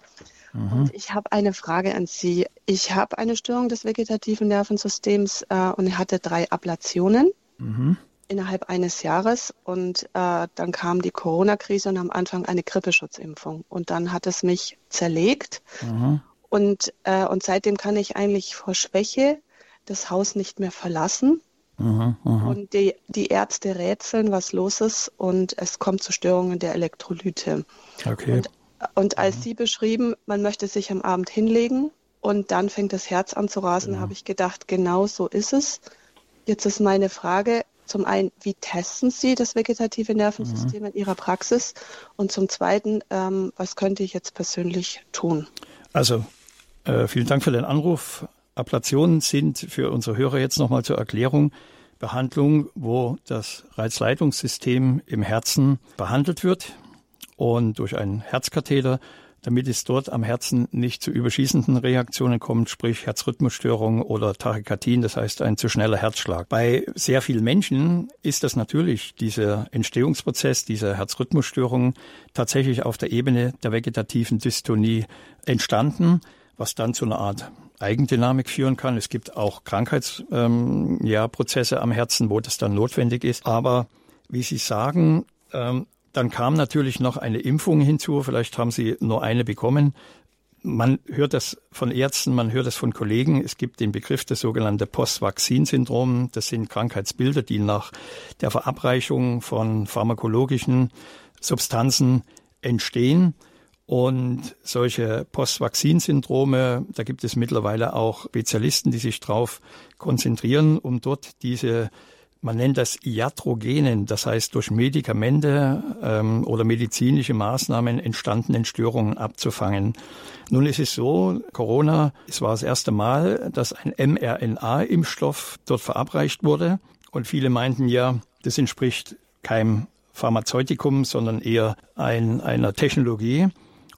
Mhm. Und ich habe eine Frage an Sie. Ich habe eine Störung des vegetativen Nervensystems äh, und hatte drei Ablationen. Mhm innerhalb eines Jahres und äh, dann kam die Corona-Krise und am Anfang eine Grippeschutzimpfung und dann hat es mich zerlegt mhm. Und, äh, und seitdem kann ich eigentlich vor Schwäche das Haus nicht mehr verlassen. Aha, aha. Und die, die Ärzte rätseln, was los ist, und es kommt zu Störungen der Elektrolyte. Okay. Und, und als Sie beschrieben, man möchte sich am Abend hinlegen und dann fängt das Herz an zu rasen, ja. habe ich gedacht, genau so ist es. Jetzt ist meine Frage, zum einen, wie testen Sie das vegetative Nervensystem mhm. in Ihrer Praxis? Und zum Zweiten, ähm, was könnte ich jetzt persönlich tun? Also äh, vielen Dank für den Anruf. Ablationen sind für unsere Hörer jetzt nochmal zur Erklärung Behandlung, wo das Reizleitungssystem im Herzen behandelt wird und durch einen Herzkatheter, damit es dort am Herzen nicht zu überschießenden Reaktionen kommt, sprich Herzrhythmusstörung oder Tachykardien, das heißt ein zu schneller Herzschlag. Bei sehr vielen Menschen ist das natürlich dieser Entstehungsprozess dieser Herzrhythmusstörung tatsächlich auf der Ebene der vegetativen Dystonie entstanden was dann zu einer Art Eigendynamik führen kann. Es gibt auch Krankheitsprozesse ähm, ja, am Herzen, wo das dann notwendig ist. Aber wie Sie sagen, ähm, dann kam natürlich noch eine Impfung hinzu. Vielleicht haben Sie nur eine bekommen. Man hört das von Ärzten, man hört das von Kollegen. Es gibt den Begriff des sogenannten Post-Vaccin-Syndrom. Das sind Krankheitsbilder, die nach der Verabreichung von pharmakologischen Substanzen entstehen. Und solche Post-Vakzin-Syndrome, da gibt es mittlerweile auch Spezialisten, die sich darauf konzentrieren, um dort diese, man nennt das Iatrogenen, das heißt durch Medikamente ähm, oder medizinische Maßnahmen entstandenen Störungen abzufangen. Nun ist es so, Corona, es war das erste Mal, dass ein mRNA-Impfstoff dort verabreicht wurde. Und viele meinten ja, das entspricht keinem Pharmazeutikum, sondern eher ein, einer Technologie.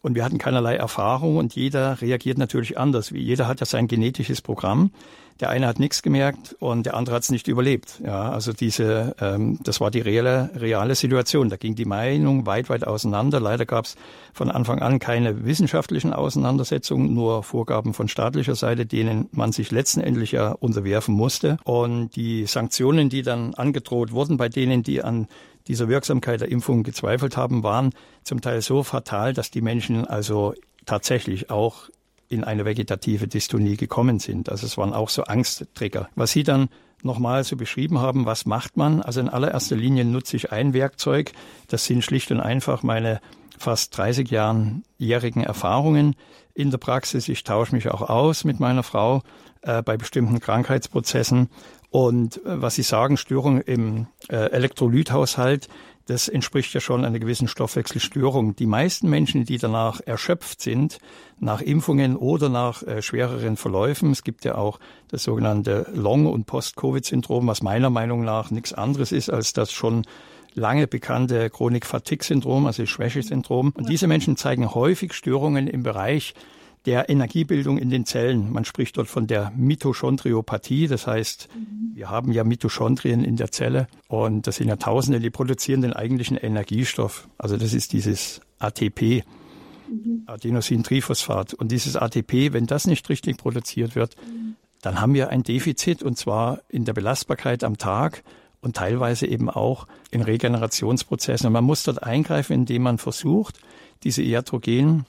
Und wir hatten keinerlei Erfahrung und jeder reagiert natürlich anders. Jeder hat ja sein genetisches Programm. Der eine hat nichts gemerkt und der andere hat es nicht überlebt. Ja, also diese, ähm, das war die reale, reale Situation. Da ging die Meinung weit, weit auseinander. Leider gab es von Anfang an keine wissenschaftlichen Auseinandersetzungen, nur Vorgaben von staatlicher Seite, denen man sich letztendlich ja unterwerfen musste. Und die Sanktionen, die dann angedroht wurden bei denen, die an dieser Wirksamkeit der Impfung gezweifelt haben, waren zum Teil so fatal, dass die Menschen also tatsächlich auch in eine vegetative Dystonie gekommen sind. Also es waren auch so Angsttrigger. Was Sie dann nochmal so beschrieben haben, was macht man? Also in allererster Linie nutze ich ein Werkzeug. Das sind schlicht und einfach meine fast 30 Jahren jährigen Erfahrungen in der Praxis. Ich tausche mich auch aus mit meiner Frau äh, bei bestimmten Krankheitsprozessen. Und äh, was Sie sagen, Störung im äh, Elektrolythaushalt, das entspricht ja schon einer gewissen Stoffwechselstörung. Die meisten Menschen, die danach erschöpft sind, nach Impfungen oder nach äh, schwereren Verläufen, es gibt ja auch das sogenannte Long- und Post-Covid-Syndrom, was meiner Meinung nach nichts anderes ist als das schon lange bekannte Chronik-Fatigue-Syndrom, also Schwäche-Syndrom. Und diese Menschen zeigen häufig Störungen im Bereich der Energiebildung in den Zellen. Man spricht dort von der Mitochondriopathie. Das heißt, wir haben ja Mitochondrien in der Zelle und das sind ja Tausende, die produzieren den eigentlichen Energiestoff. Also das ist dieses ATP, mhm. Adenosintriphosphat. Und dieses ATP, wenn das nicht richtig produziert wird, mhm. dann haben wir ein Defizit und zwar in der Belastbarkeit am Tag und teilweise eben auch in Regenerationsprozessen. Und man muss dort eingreifen, indem man versucht, diese iatrogenen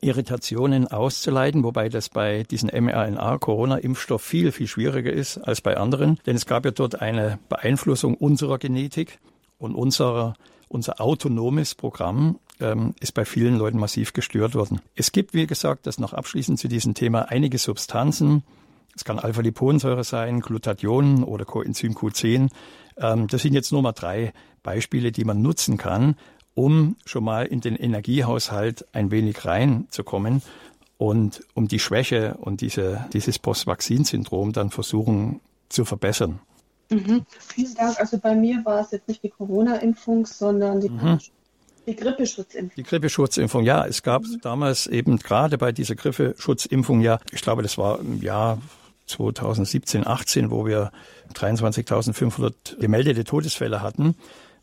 Irritationen auszuleiten, wobei das bei diesen mRNA-Corona-Impfstoff viel, viel schwieriger ist als bei anderen. Denn es gab ja dort eine Beeinflussung unserer Genetik und unserer, unser autonomes Programm ähm, ist bei vielen Leuten massiv gestört worden. Es gibt, wie gesagt, das noch abschließend zu diesem Thema einige Substanzen. Es kann Alpha-Liponsäure sein, Glutathion oder Coenzym Q10. Ähm, das sind jetzt nur mal drei Beispiele, die man nutzen kann, um schon mal in den Energiehaushalt ein wenig reinzukommen und um die Schwäche und diese, dieses Post-Vakzin-Syndrom dann versuchen zu verbessern. Mhm. Vielen Dank. Also bei mir war es jetzt nicht die Corona-Impfung, sondern die, mhm. die Grippeschutzimpfung. Die Grippeschutzimpfung, ja. Es gab mhm. damals eben gerade bei dieser Grippeschutzimpfung ja, ich glaube, das war im Jahr 2017, 18, wo wir 23.500 gemeldete Todesfälle hatten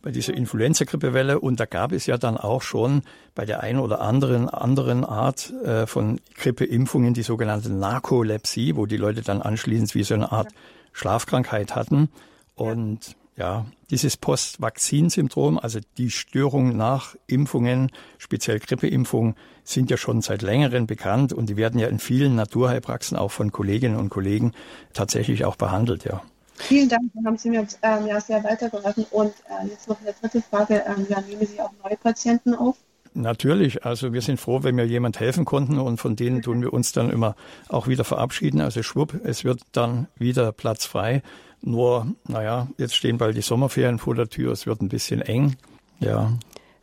bei dieser Influenza-Grippewelle. Und da gab es ja dann auch schon bei der einen oder anderen anderen Art äh, von Grippeimpfungen die sogenannte Narkolepsie, wo die Leute dann anschließend wie so eine Art Schlafkrankheit hatten. Und ja, dieses Post-Vakzin-Syndrom, also die Störungen nach Impfungen, speziell Grippeimpfungen, sind ja schon seit längerem bekannt und die werden ja in vielen Naturheilpraxen auch von Kolleginnen und Kollegen tatsächlich auch behandelt, ja. Vielen Dank, dann haben Sie mir ähm, ja sehr weitergeholfen. Und äh, jetzt noch eine dritte Frage. Ähm, ja, nehmen Sie auch neue Patienten auf? Natürlich, also wir sind froh, wenn wir jemand helfen konnten und von denen tun wir uns dann immer auch wieder verabschieden. Also schwupp, es wird dann wieder Platz frei. Nur, naja, jetzt stehen bald die Sommerferien vor der Tür, es wird ein bisschen eng. Ja.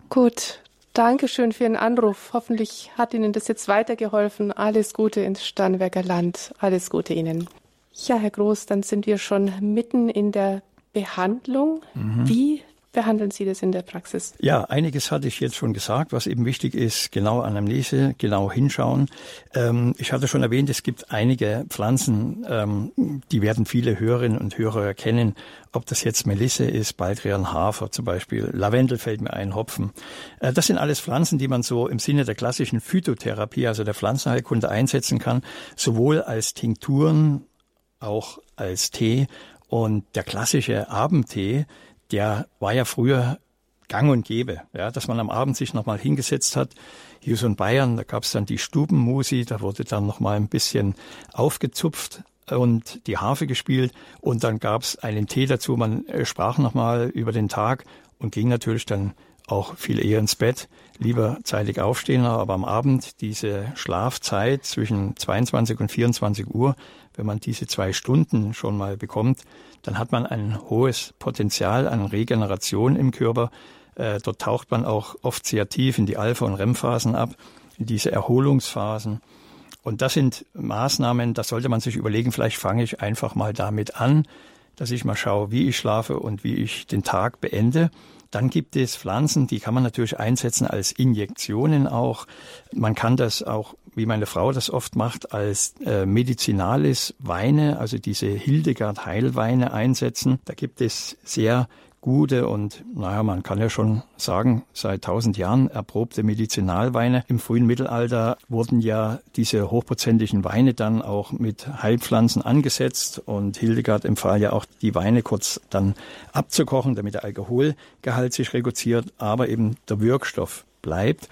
Gut, danke schön für Ihren Anruf. Hoffentlich hat Ihnen das jetzt weitergeholfen. Alles Gute ins Starnberger Land. Alles Gute Ihnen. Ja, Herr Groß, dann sind wir schon mitten in der Behandlung. Mhm. Wie behandeln Sie das in der Praxis? Ja, einiges hatte ich jetzt schon gesagt, was eben wichtig ist, genau Anamnese, genau hinschauen. Ähm, ich hatte schon erwähnt, es gibt einige Pflanzen, ähm, die werden viele Hörerinnen und Hörer erkennen, ob das jetzt Melisse ist, Baldrian, Hafer zum Beispiel, Lavendel fällt mir ein, Hopfen. Äh, das sind alles Pflanzen, die man so im Sinne der klassischen Phytotherapie, also der Pflanzenheilkunde einsetzen kann, sowohl als Tinkturen, auch als Tee. Und der klassische Abendtee, der war ja früher gang und gäbe, ja, dass man am Abend sich nochmal hingesetzt hat. Hier so in Bayern, da gab es dann die Stubenmusi, da wurde dann nochmal ein bisschen aufgezupft und die Harfe gespielt und dann gab es einen Tee dazu. Man äh, sprach nochmal über den Tag und ging natürlich dann auch viel eher ins Bett, lieber zeitig aufstehen, aber am Abend diese Schlafzeit zwischen 22 und 24 Uhr, wenn man diese zwei Stunden schon mal bekommt, dann hat man ein hohes Potenzial an Regeneration im Körper. Äh, dort taucht man auch oft sehr tief in die Alpha- und REM-Phasen ab, in diese Erholungsphasen. Und das sind Maßnahmen, da sollte man sich überlegen, vielleicht fange ich einfach mal damit an, dass ich mal schaue, wie ich schlafe und wie ich den Tag beende. Dann gibt es Pflanzen, die kann man natürlich einsetzen als Injektionen auch. Man kann das auch wie meine Frau das oft macht, als äh, Medizinalis Weine, also diese Hildegard Heilweine einsetzen. Da gibt es sehr gute und, naja, man kann ja schon sagen, seit tausend Jahren erprobte Medizinalweine. Im frühen Mittelalter wurden ja diese hochprozentigen Weine dann auch mit Heilpflanzen angesetzt und Hildegard empfahl ja auch, die Weine kurz dann abzukochen, damit der Alkoholgehalt sich reduziert, aber eben der Wirkstoff bleibt.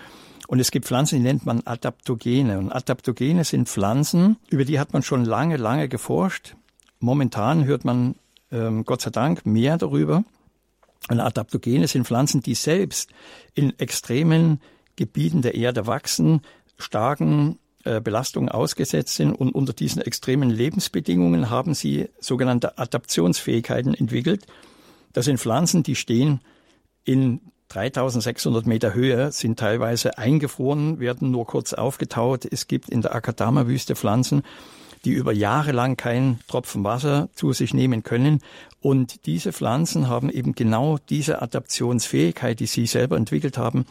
Und es gibt Pflanzen, die nennt man Adaptogene. Und Adaptogene sind Pflanzen, über die hat man schon lange, lange geforscht. Momentan hört man ähm, Gott sei Dank mehr darüber. Und Adaptogene sind Pflanzen, die selbst in extremen Gebieten der Erde wachsen, starken äh, Belastungen ausgesetzt sind und unter diesen extremen Lebensbedingungen haben sie sogenannte Adaptionsfähigkeiten entwickelt. Das sind Pflanzen, die stehen in 3600 Meter Höhe, sind teilweise eingefroren, werden nur kurz aufgetaut. Es gibt in der Akadama-Wüste Pflanzen, die über Jahre lang keinen Tropfen Wasser zu sich nehmen können. Und diese Pflanzen haben eben genau diese Adaptionsfähigkeit, die sie selber entwickelt haben.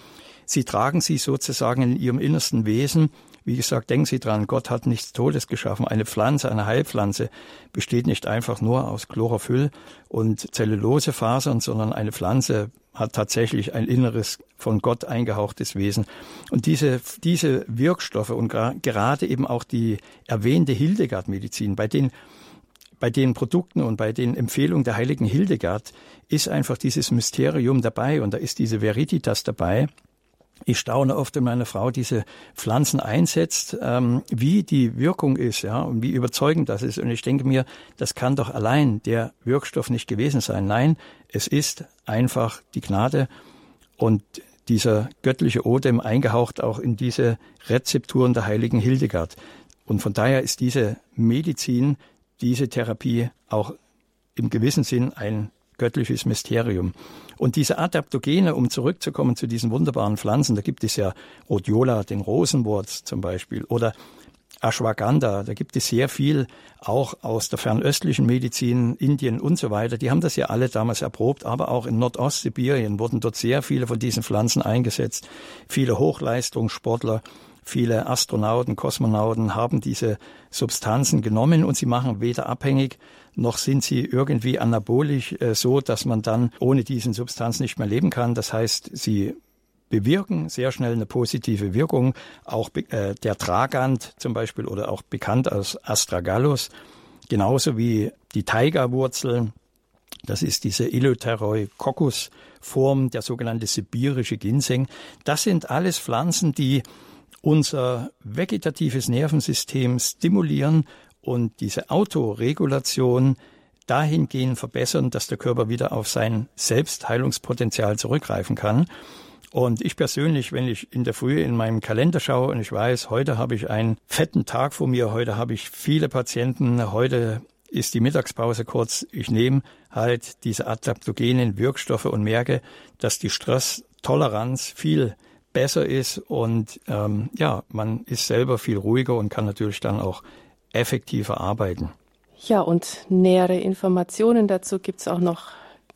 Sie tragen sie sozusagen in ihrem innersten Wesen. Wie gesagt, denken Sie dran, Gott hat nichts Todes geschaffen. Eine Pflanze, eine Heilpflanze besteht nicht einfach nur aus Chlorophyll und Zellulosefasern, sondern eine Pflanze hat tatsächlich ein inneres von Gott eingehauchtes Wesen. Und diese, diese Wirkstoffe und gerade eben auch die erwähnte Hildegard-Medizin, bei den bei den Produkten und bei den Empfehlungen der heiligen Hildegard ist einfach dieses Mysterium dabei und da ist diese Veritas dabei. Ich staune oft, wenn meine Frau diese Pflanzen einsetzt, ähm, wie die Wirkung ist, ja, und wie überzeugend das ist. Und ich denke mir, das kann doch allein der Wirkstoff nicht gewesen sein. Nein, es ist einfach die Gnade und dieser göttliche Odem eingehaucht auch in diese Rezepturen der heiligen Hildegard. Und von daher ist diese Medizin, diese Therapie auch im gewissen Sinn ein göttliches Mysterium. Und diese Adaptogene, um zurückzukommen zu diesen wunderbaren Pflanzen, da gibt es ja Rhodiola, den Rosenwurz zum Beispiel, oder Ashwagandha, da gibt es sehr viel auch aus der fernöstlichen Medizin, Indien und so weiter. Die haben das ja alle damals erprobt, aber auch in Nordostsibirien wurden dort sehr viele von diesen Pflanzen eingesetzt. Viele Hochleistungssportler, viele Astronauten, Kosmonauten haben diese Substanzen genommen und sie machen weder abhängig noch sind sie irgendwie anabolisch äh, so, dass man dann ohne diesen Substanz nicht mehr leben kann. Das heißt, sie bewirken sehr schnell eine positive Wirkung. Auch äh, der Tragant zum Beispiel oder auch bekannt als Astragalus, genauso wie die Taiga-Wurzel. Das ist diese Eleutherococcus-Form, der sogenannte sibirische Ginseng. Das sind alles Pflanzen, die unser vegetatives Nervensystem stimulieren und diese Autoregulation dahingehend verbessern, dass der Körper wieder auf sein Selbstheilungspotenzial zurückgreifen kann. Und ich persönlich, wenn ich in der Früh in meinem Kalender schaue und ich weiß, heute habe ich einen fetten Tag vor mir, heute habe ich viele Patienten, heute ist die Mittagspause kurz, ich nehme halt diese adaptogenen Wirkstoffe und merke, dass die Stresstoleranz viel besser ist und ähm, ja, man ist selber viel ruhiger und kann natürlich dann auch effektiver arbeiten. Ja, und nähere Informationen dazu gibt es auch noch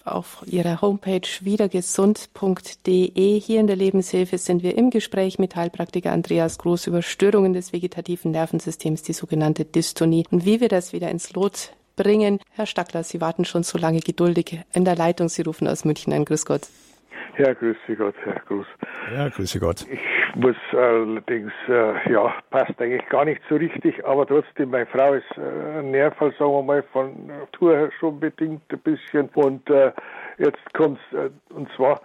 auf Ihrer Homepage wiedergesund.de. Hier in der Lebenshilfe sind wir im Gespräch mit Heilpraktiker Andreas Groß über Störungen des vegetativen Nervensystems, die sogenannte Dystonie und wie wir das wieder ins Lot bringen. Herr Stackler, Sie warten schon so lange geduldig in der Leitung. Sie rufen aus München an. Grüß Gott. Ja, grüße Gott, Herr Gruß. Ja, grüße Gott. Ich muss allerdings, äh, ja, passt eigentlich gar nicht so richtig, aber trotzdem, meine Frau ist äh, ein Nervfall, sagen wir mal, von Natur her schon bedingt ein bisschen. Und äh, jetzt kommt's, äh, und zwar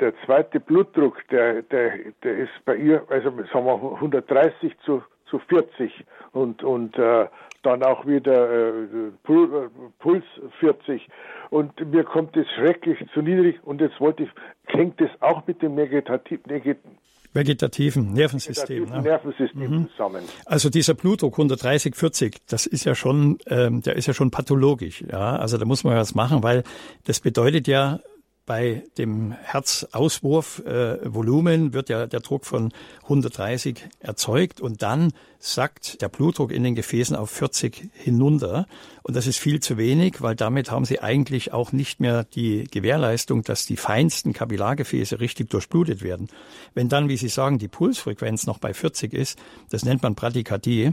der zweite Blutdruck, der, der, der ist bei ihr, also sagen wir 130 zu, zu 40 und, und äh, dann auch wieder äh, Puls 40 und mir kommt es schrecklich zu niedrig. Und jetzt wollte ich, hängt das auch mit dem Vegetativ, vegetativen Nervensystem. Vegetativen ne? Nervensystem mhm. zusammen. Also dieser Blutdruck 130, 40, das ist ja schon, ähm, der ist ja schon pathologisch. Ja, also da muss man was machen, weil das bedeutet ja bei dem Herzauswurfvolumen äh, wird ja der Druck von 130 erzeugt und dann sackt der Blutdruck in den Gefäßen auf 40 hinunter. Und das ist viel zu wenig, weil damit haben Sie eigentlich auch nicht mehr die Gewährleistung, dass die feinsten Kapillargefäße richtig durchblutet werden. Wenn dann, wie Sie sagen, die Pulsfrequenz noch bei 40 ist, das nennt man Bradykardie,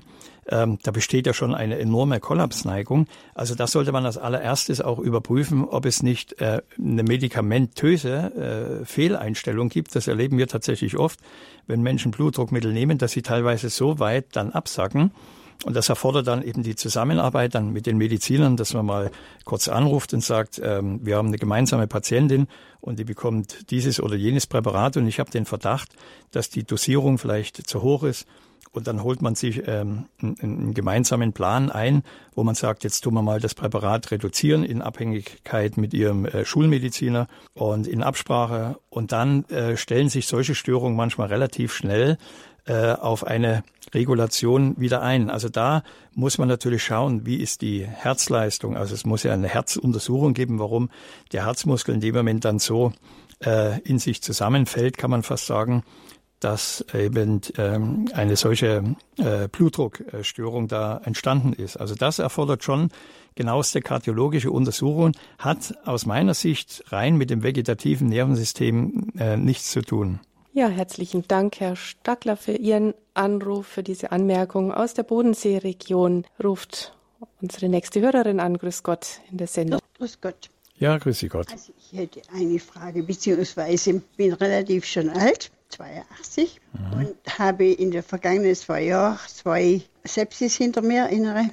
ähm, da besteht ja schon eine enorme Kollapsneigung. Also das sollte man als allererstes auch überprüfen, ob es nicht äh, eine medikamentöse äh, Fehleinstellung gibt. Das erleben wir tatsächlich oft, wenn Menschen Blutdruckmittel nehmen, dass sie teilweise so weit dann absacken. Und das erfordert dann eben die Zusammenarbeit dann mit den Medizinern, dass man mal kurz anruft und sagt, ähm, wir haben eine gemeinsame Patientin und die bekommt dieses oder jenes Präparat und ich habe den Verdacht, dass die Dosierung vielleicht zu hoch ist und dann holt man sich ähm, einen, einen, gemeinsamen Plan ein, wo man sagt, jetzt tun wir mal das Präparat reduzieren in Abhängigkeit mit ihrem äh, Schulmediziner und in Absprache. Und dann äh, stellen sich solche Störungen manchmal relativ schnell äh, auf eine Regulation wieder ein. Also da muss man natürlich schauen, wie ist die Herzleistung. Also es muss ja eine Herzuntersuchung geben, warum der Herzmuskel in dem Moment dann so äh, in sich zusammenfällt, kann man fast sagen dass eben ähm, eine solche äh, Blutdruckstörung da entstanden ist. Also das erfordert schon genaueste kardiologische Untersuchung, hat aus meiner Sicht rein mit dem vegetativen Nervensystem äh, nichts zu tun. Ja, herzlichen Dank, Herr Stackler, für Ihren Anruf, für diese Anmerkung. Aus der Bodenseeregion ruft unsere nächste Hörerin an. Grüß Gott in der Sendung. Grüß Gott. Ja, grüß Sie Gott. Also ich hätte eine Frage, beziehungsweise bin relativ schon alt 82 mhm. und habe in den vergangenen zwei Jahren zwei Sepsis hinter mir, innere.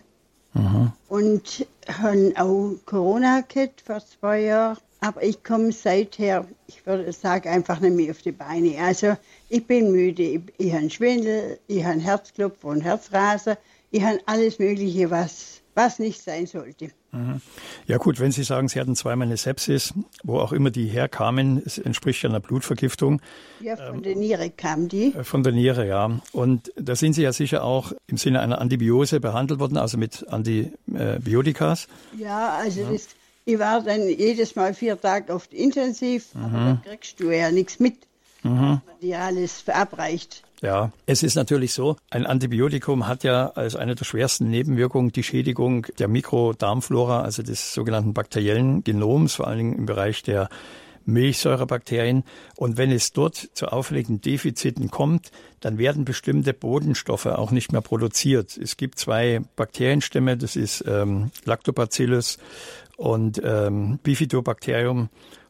Mhm. Und habe auch Corona gehabt vor zwei Jahren. Aber ich komme seither, ich würde sagen, einfach nicht mehr auf die Beine. Also ich bin müde, ich, ich habe Schwindel, ich habe Herzklopfen und Herzrasen, ich habe alles Mögliche, was, was nicht sein sollte. Mhm. Ja gut, wenn Sie sagen, Sie hatten zweimal eine Sepsis, wo auch immer die herkamen, es entspricht ja einer Blutvergiftung. Ja, von ähm, der Niere kam die. Äh, von der Niere, ja. Und da sind Sie ja sicher auch im Sinne einer Antibiose behandelt worden, also mit Antibiotikas. Ja, also ja. Das, ich war dann jedes Mal vier Tage oft intensiv, mhm. aber da kriegst du ja nichts mit, mhm. was dir alles verabreicht. Ja, es ist natürlich so, ein Antibiotikum hat ja als eine der schwersten Nebenwirkungen die Schädigung der Mikrodarmflora, also des sogenannten bakteriellen Genoms, vor allen Dingen im Bereich der Milchsäurebakterien. Und wenn es dort zu auffälligen Defiziten kommt, dann werden bestimmte Bodenstoffe auch nicht mehr produziert. Es gibt zwei Bakterienstämme, das ist ähm, Lactobacillus und ähm, Bifidobacterium.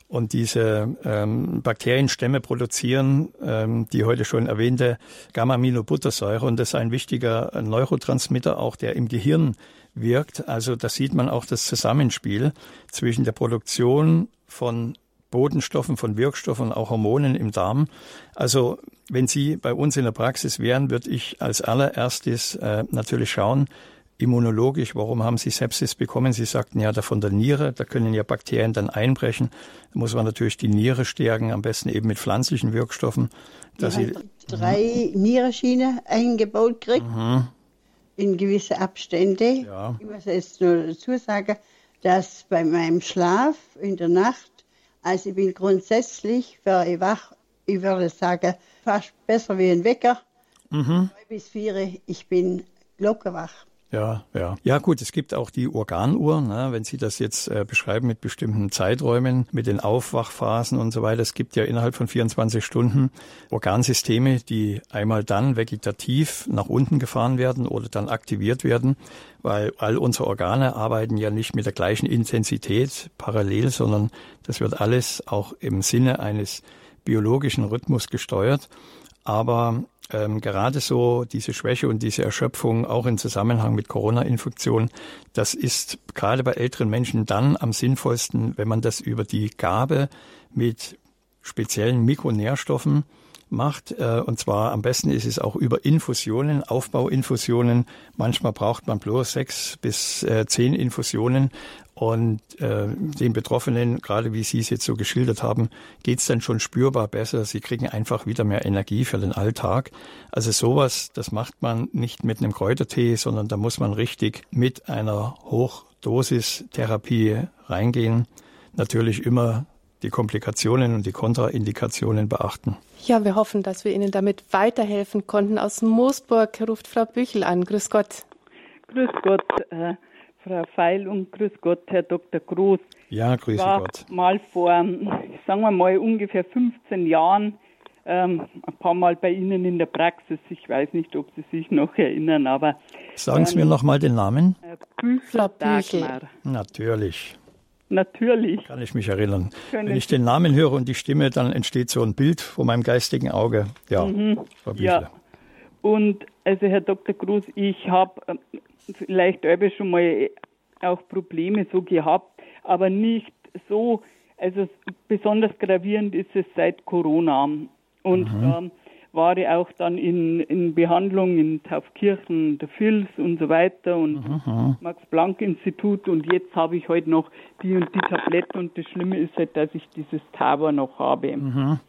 Und diese ähm, Bakterienstämme produzieren ähm, die heute schon erwähnte Gamma-Aminobuttersäure. Und das ist ein wichtiger Neurotransmitter, auch der im Gehirn wirkt. Also da sieht man auch das Zusammenspiel zwischen der Produktion von Bodenstoffen, von Wirkstoffen, auch Hormonen im Darm. Also wenn Sie bei uns in der Praxis wären, würde ich als allererstes äh, natürlich schauen, immunologisch, warum haben Sie Sepsis bekommen? Sie sagten ja da von der Niere, da können ja Bakterien dann einbrechen. Da muss man natürlich die Niere stärken, am besten eben mit pflanzlichen Wirkstoffen. Dass Sie drei mhm. Nierenschiene eingebaut kriegt, mhm. in gewisse Abstände. Ja. Ich muss jetzt nur dazu sagen, dass bei meinem Schlaf in der Nacht, also ich bin grundsätzlich für wach, ich würde sagen, fast besser wie ein Wecker. Mhm. Zwei bis vier, ich bin glockenwach. Ja, ja. Ja, gut, es gibt auch die Organuhr, ne, wenn Sie das jetzt äh, beschreiben mit bestimmten Zeiträumen, mit den Aufwachphasen und so weiter. Es gibt ja innerhalb von 24 Stunden Organsysteme, die einmal dann vegetativ nach unten gefahren werden oder dann aktiviert werden, weil all unsere Organe arbeiten ja nicht mit der gleichen Intensität parallel, sondern das wird alles auch im Sinne eines biologischen Rhythmus gesteuert. Aber ähm, gerade so diese Schwäche und diese Erschöpfung auch im Zusammenhang mit Corona-Infektion, das ist gerade bei älteren Menschen dann am sinnvollsten, wenn man das über die Gabe mit speziellen Mikronährstoffen macht. Äh, und zwar am besten ist es auch über Infusionen, Aufbauinfusionen. Manchmal braucht man bloß sechs bis äh, zehn Infusionen. Und äh, den Betroffenen, gerade wie Sie es jetzt so geschildert haben, geht es dann schon spürbar besser. Sie kriegen einfach wieder mehr Energie für den Alltag. Also sowas, das macht man nicht mit einem Kräutertee, sondern da muss man richtig mit einer Hochdosistherapie reingehen. Natürlich immer die Komplikationen und die Kontraindikationen beachten. Ja, wir hoffen, dass wir Ihnen damit weiterhelfen konnten. Aus Moosburg ruft Frau Büchel an. Grüß Gott. Grüß Gott, äh, Frau Feil und grüß Gott, Herr Dr. Groß. Ja, grüß Gott. Mal vor, sagen wir mal, ungefähr 15 Jahren ähm, ein paar Mal bei Ihnen in der Praxis. Ich weiß nicht, ob Sie sich noch erinnern, aber. Sagen Sie ähm, mir noch mal den Namen. Büchler Dagmar. Natürlich. Natürlich. Kann ich mich erinnern. Können Wenn ich den Namen höre und die Stimme, dann entsteht so ein Bild vor meinem geistigen Auge. Ja, mhm. Frau Ja. Und also Herr Dr. Groß, ich habe ähm, vielleicht schon mal auch Probleme so gehabt, aber nicht so, also besonders gravierend ist es seit Corona. Und mhm. ähm, war ich auch dann in, in Behandlung in Taufkirchen, der FILS und so weiter und mhm. Max-Planck-Institut und jetzt habe ich heute halt noch die und die Tabletten und das Schlimme ist halt, dass ich dieses Tava noch habe. Mhm.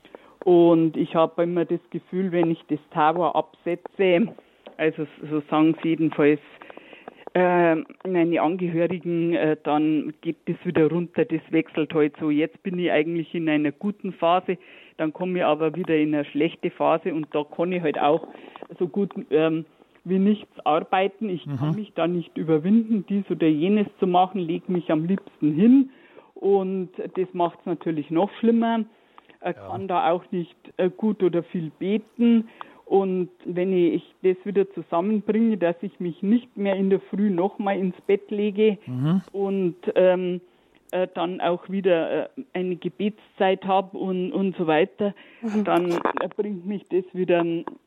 Und ich habe immer das Gefühl, wenn ich das Tava absetze, also so sagen sie jedenfalls äh, meine Angehörigen, äh, dann geht das wieder runter, das wechselt halt so. Jetzt bin ich eigentlich in einer guten Phase, dann komme ich aber wieder in eine schlechte Phase und da kann ich halt auch so gut ähm, wie nichts arbeiten. Ich mhm. kann mich da nicht überwinden, dies oder jenes zu machen, lege mich am liebsten hin und das macht es natürlich noch schlimmer. Er ja. kann da auch nicht äh, gut oder viel beten und wenn ich das wieder zusammenbringe, dass ich mich nicht mehr in der Früh nochmal ins Bett lege mhm. und ähm, äh, dann auch wieder äh, eine Gebetszeit habe und, und so weiter, mhm. dann äh, bringt mich das wieder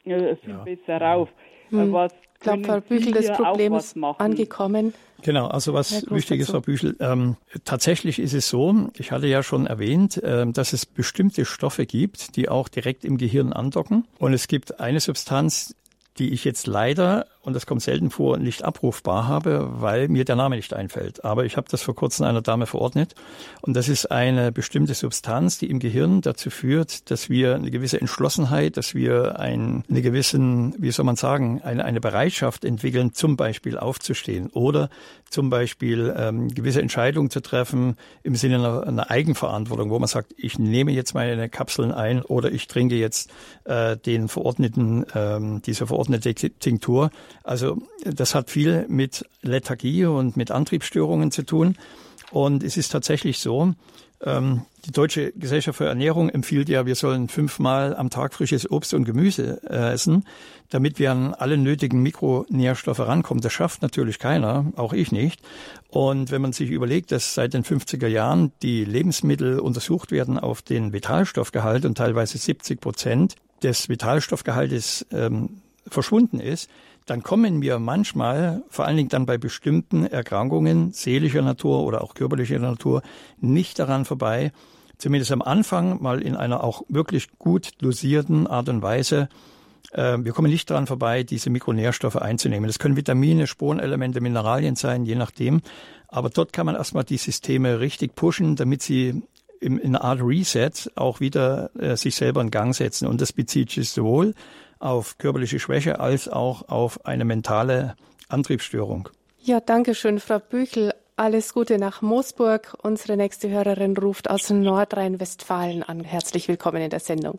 äh, viel ja. besser rauf. Mhm. Was ich glaube, Frau Büchel, das Problem ist angekommen. Genau, also was wichtig ist, Frau Büchel, ähm, tatsächlich ist es so, ich hatte ja schon erwähnt, äh, dass es bestimmte Stoffe gibt, die auch direkt im Gehirn andocken. Und es gibt eine Substanz, die ich jetzt leider und das kommt selten vor, nicht abrufbar habe, weil mir der Name nicht einfällt. Aber ich habe das vor kurzem einer Dame verordnet. Und das ist eine bestimmte Substanz, die im Gehirn dazu führt, dass wir eine gewisse Entschlossenheit, dass wir ein, eine gewissen, wie soll man sagen, eine, eine Bereitschaft entwickeln, zum Beispiel aufzustehen oder zum Beispiel ähm, gewisse Entscheidungen zu treffen im Sinne einer, einer Eigenverantwortung, wo man sagt, ich nehme jetzt meine Kapseln ein oder ich trinke jetzt äh, den verordneten, ähm, diese verordnete Tinktur also das hat viel mit Lethargie und mit Antriebsstörungen zu tun. Und es ist tatsächlich so, ähm, die Deutsche Gesellschaft für Ernährung empfiehlt ja, wir sollen fünfmal am Tag frisches Obst und Gemüse äh, essen, damit wir an alle nötigen Mikronährstoffe rankommen. Das schafft natürlich keiner, auch ich nicht. Und wenn man sich überlegt, dass seit den 50er Jahren die Lebensmittel untersucht werden auf den Vitalstoffgehalt und teilweise 70 Prozent des Vitalstoffgehaltes ähm, verschwunden ist, dann kommen wir manchmal, vor allen Dingen dann bei bestimmten Erkrankungen seelischer Natur oder auch körperlicher Natur, nicht daran vorbei, zumindest am Anfang mal in einer auch wirklich gut dosierten Art und Weise, äh, wir kommen nicht daran vorbei, diese Mikronährstoffe einzunehmen. Das können Vitamine, Spurenelemente, Mineralien sein, je nachdem. Aber dort kann man erstmal die Systeme richtig pushen, damit sie in einer Art Reset auch wieder äh, sich selber in Gang setzen. Und das bezieht sich sowohl auf körperliche Schwäche als auch auf eine mentale Antriebsstörung. Ja, danke schön, Frau Büchel. Alles Gute nach Moosburg. Unsere nächste Hörerin ruft aus Nordrhein-Westfalen an. Herzlich willkommen in der Sendung.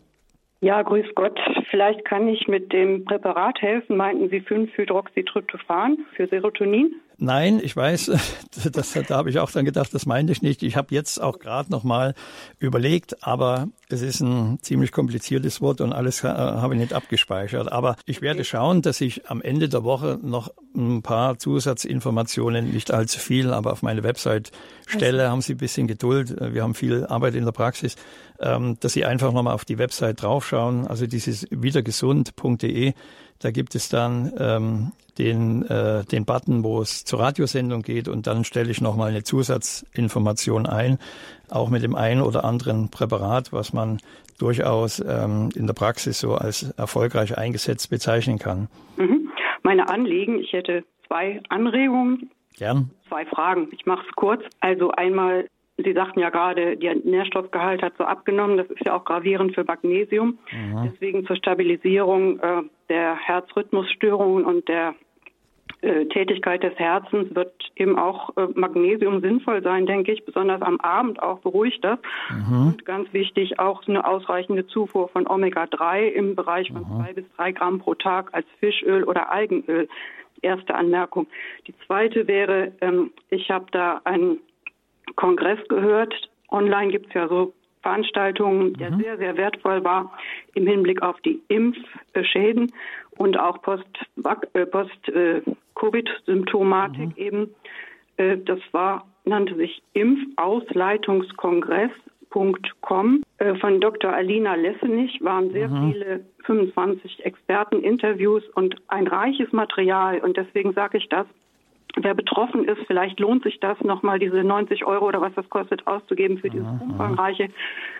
Ja, grüß Gott. Vielleicht kann ich mit dem Präparat helfen. Meinten Sie 5-Hydroxytryptophan für Serotonin? Nein, ich weiß, das, da habe ich auch dann gedacht, das meinte ich nicht. Ich habe jetzt auch gerade noch mal überlegt, aber es ist ein ziemlich kompliziertes Wort und alles äh, habe ich nicht abgespeichert. Aber ich werde schauen, dass ich am Ende der Woche noch ein paar Zusatzinformationen, nicht allzu viel, aber auf meine Website stelle. Haben Sie ein bisschen Geduld. Wir haben viel Arbeit in der Praxis, ähm, dass Sie einfach noch mal auf die Website draufschauen. Also dieses wiedergesund.de da gibt es dann ähm, den, äh, den Button, wo es zur Radiosendung geht und dann stelle ich nochmal eine Zusatzinformation ein, auch mit dem einen oder anderen Präparat, was man durchaus ähm, in der Praxis so als erfolgreich eingesetzt bezeichnen kann. Mhm. Meine Anliegen, ich hätte zwei Anregungen. Gern. Zwei Fragen. Ich mache es kurz. Also einmal Sie sagten ja gerade, der Nährstoffgehalt hat so abgenommen. Das ist ja auch gravierend für Magnesium. Mhm. Deswegen zur Stabilisierung äh, der Herzrhythmusstörungen und der äh, Tätigkeit des Herzens wird eben auch äh, Magnesium sinnvoll sein, denke ich. Besonders am Abend auch beruhigt das. Mhm. Und ganz wichtig auch eine ausreichende Zufuhr von Omega-3 im Bereich von mhm. zwei bis drei Gramm pro Tag als Fischöl oder Algenöl. Erste Anmerkung. Die zweite wäre, ähm, ich habe da einen Kongress gehört. Online gibt es ja so Veranstaltungen, der mhm. sehr, sehr wertvoll war im Hinblick auf die Impfschäden und auch Post-Covid-Symptomatik Post, äh, mhm. eben. Äh, das war, nannte sich Impfausleitungskongress.com. Äh, von Dr. Alina Lessenich waren sehr mhm. viele 25 Experteninterviews und ein reiches Material. Und deswegen sage ich das, wer betroffen ist, vielleicht lohnt sich das nochmal diese 90 Euro oder was das kostet auszugeben für dieses umfangreiche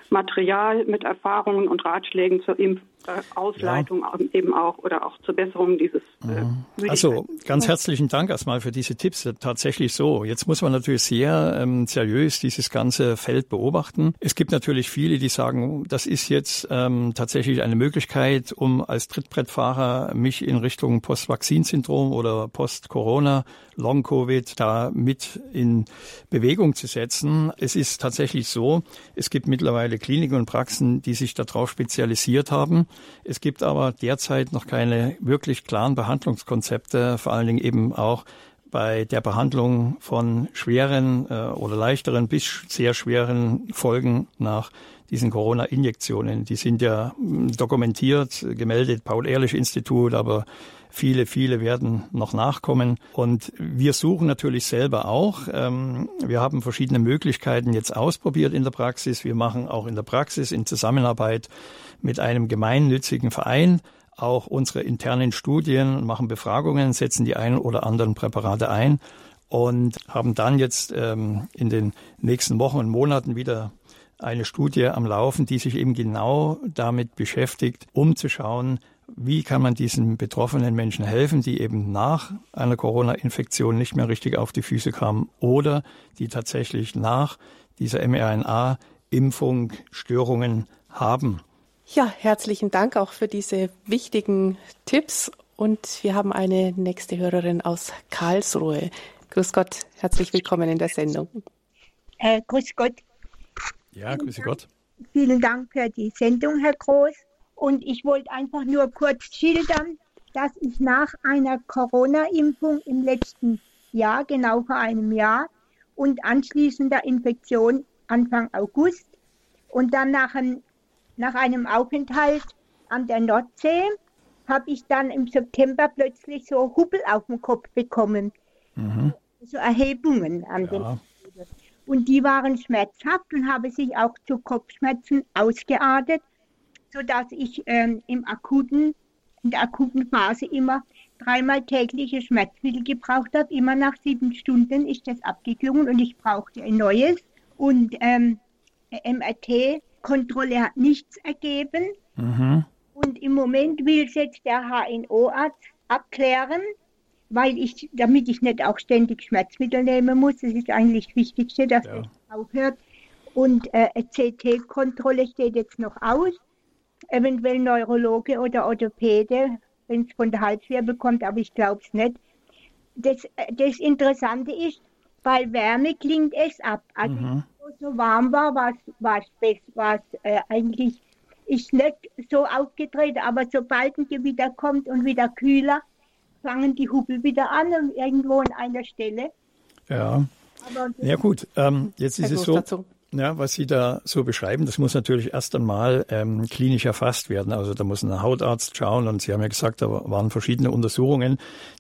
Material mit Erfahrungen und Ratschlägen zur Impfausleitung ja. eben auch oder auch zur Besserung dieses. Äh, also ganz herzlichen Dank erstmal für diese Tipps. Tatsächlich so. Jetzt muss man natürlich sehr ähm, seriös dieses ganze Feld beobachten. Es gibt natürlich viele, die sagen, das ist jetzt ähm, tatsächlich eine Möglichkeit, um als Trittbrettfahrer mich in Richtung Post-Vakzin-Syndrom oder Post-Corona Long-Covid da mit in Bewegung zu setzen. Es ist tatsächlich so, es gibt mittlerweile Kliniken und Praxen, die sich darauf spezialisiert haben. Es gibt aber derzeit noch keine wirklich klaren Behandlungskonzepte, vor allen Dingen eben auch bei der Behandlung von schweren äh, oder leichteren bis sehr schweren Folgen nach diesen Corona-Injektionen. Die sind ja hm, dokumentiert, gemeldet, Paul-Ehrlich-Institut, aber Viele, viele werden noch nachkommen. Und wir suchen natürlich selber auch. Ähm, wir haben verschiedene Möglichkeiten jetzt ausprobiert in der Praxis. Wir machen auch in der Praxis in Zusammenarbeit mit einem gemeinnützigen Verein auch unsere internen Studien, machen Befragungen, setzen die einen oder anderen Präparate ein und haben dann jetzt ähm, in den nächsten Wochen und Monaten wieder eine Studie am Laufen, die sich eben genau damit beschäftigt, um zu schauen, wie kann man diesen betroffenen Menschen helfen, die eben nach einer Corona-Infektion nicht mehr richtig auf die Füße kamen oder die tatsächlich nach dieser mRNA-Impfung Störungen haben. Ja, herzlichen Dank auch für diese wichtigen Tipps. Und wir haben eine nächste Hörerin aus Karlsruhe. Grüß Gott, herzlich willkommen in der Sendung. Äh, grüß Gott. Ja, grüß Gott. Vielen Dank für die Sendung, Herr Groß. Und ich wollte einfach nur kurz schildern, dass ich nach einer Corona-Impfung im letzten Jahr, genau vor einem Jahr, und anschließender Infektion Anfang August und dann nach, ein, nach einem Aufenthalt an der Nordsee habe ich dann im September plötzlich so Hubbel auf dem Kopf bekommen. Mhm. So Erhebungen an ja. den und die waren schmerzhaft und haben sich auch zu Kopfschmerzen ausgeartet sodass ich ähm, im akuten, in der akuten Phase immer dreimal tägliche Schmerzmittel gebraucht habe. Immer nach sieben Stunden ist das abgeklungen und ich brauchte ein neues. Und ähm, MRT-Kontrolle hat nichts ergeben. Mhm. Und im Moment will es jetzt der HNO-Arzt abklären, weil ich, damit ich nicht auch ständig Schmerzmittel nehmen muss, das ist eigentlich das Wichtigste, dass ja. das aufhört. Und äh, CT-Kontrolle steht jetzt noch aus eventuell Neurologe oder Orthopäde, wenn es von der Halswirbel kommt, aber ich glaube es nicht. Das, das Interessante ist, bei Wärme klingt es ab. Also mhm. So warm war, war es was äh, eigentlich ist nicht so aufgetreten, aber sobald ein Gewitter kommt und wieder kühler, fangen die Hubbel wieder an, irgendwo an einer Stelle. Ja. ja gut, ähm, jetzt ist es so. Dazu. Ja, was Sie da so beschreiben, das muss natürlich erst einmal ähm, klinisch erfasst werden. Also da muss ein Hautarzt schauen und Sie haben ja gesagt, da waren verschiedene Untersuchungen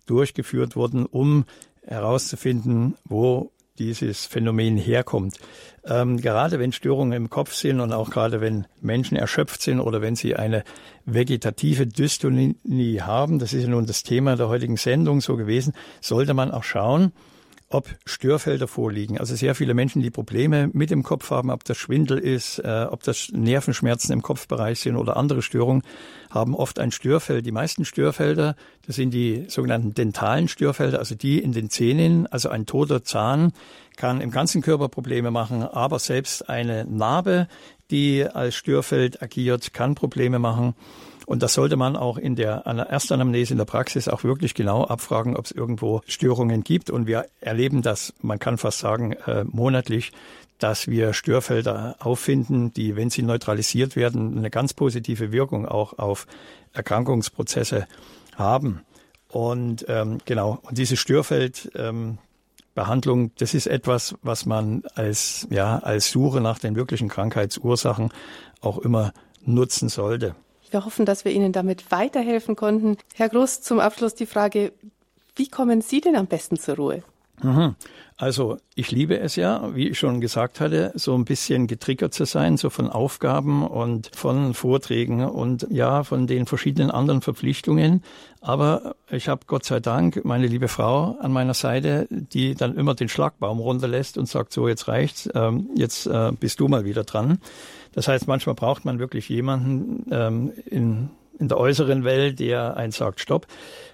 durchgeführt worden, um herauszufinden, wo dieses Phänomen herkommt. Ähm, gerade wenn Störungen im Kopf sind und auch gerade wenn Menschen erschöpft sind oder wenn sie eine vegetative Dystonie haben, das ist ja nun das Thema der heutigen Sendung so gewesen, sollte man auch schauen, ob Störfelder vorliegen. Also sehr viele Menschen, die Probleme mit dem Kopf haben, ob das Schwindel ist, äh, ob das Nervenschmerzen im Kopfbereich sind oder andere Störungen, haben oft ein Störfeld. Die meisten Störfelder, das sind die sogenannten dentalen Störfelder, also die in den Zähnen. Also ein toter Zahn kann im ganzen Körper Probleme machen, aber selbst eine Narbe, die als Störfeld agiert, kann Probleme machen. Und das sollte man auch in der Erstanamnese in der Praxis auch wirklich genau abfragen, ob es irgendwo Störungen gibt. Und wir erleben das, man kann fast sagen, äh, monatlich, dass wir Störfelder auffinden, die, wenn sie neutralisiert werden, eine ganz positive Wirkung auch auf Erkrankungsprozesse haben. Und ähm, genau, und diese Störfeldbehandlung, ähm, das ist etwas, was man als, ja, als Suche nach den wirklichen Krankheitsursachen auch immer nutzen sollte. Wir hoffen, dass wir Ihnen damit weiterhelfen konnten. Herr Groß, zum Abschluss die Frage, wie kommen Sie denn am besten zur Ruhe? Mhm. Also ich liebe es ja, wie ich schon gesagt hatte, so ein bisschen getriggert zu sein, so von Aufgaben und von Vorträgen und ja, von den verschiedenen anderen Verpflichtungen. Aber ich habe Gott sei Dank meine liebe Frau an meiner Seite, die dann immer den Schlagbaum runterlässt und sagt, so jetzt reicht's, ähm, jetzt äh, bist du mal wieder dran. Das heißt, manchmal braucht man wirklich jemanden ähm, in, in der äußeren Welt, der einen sagt, stopp.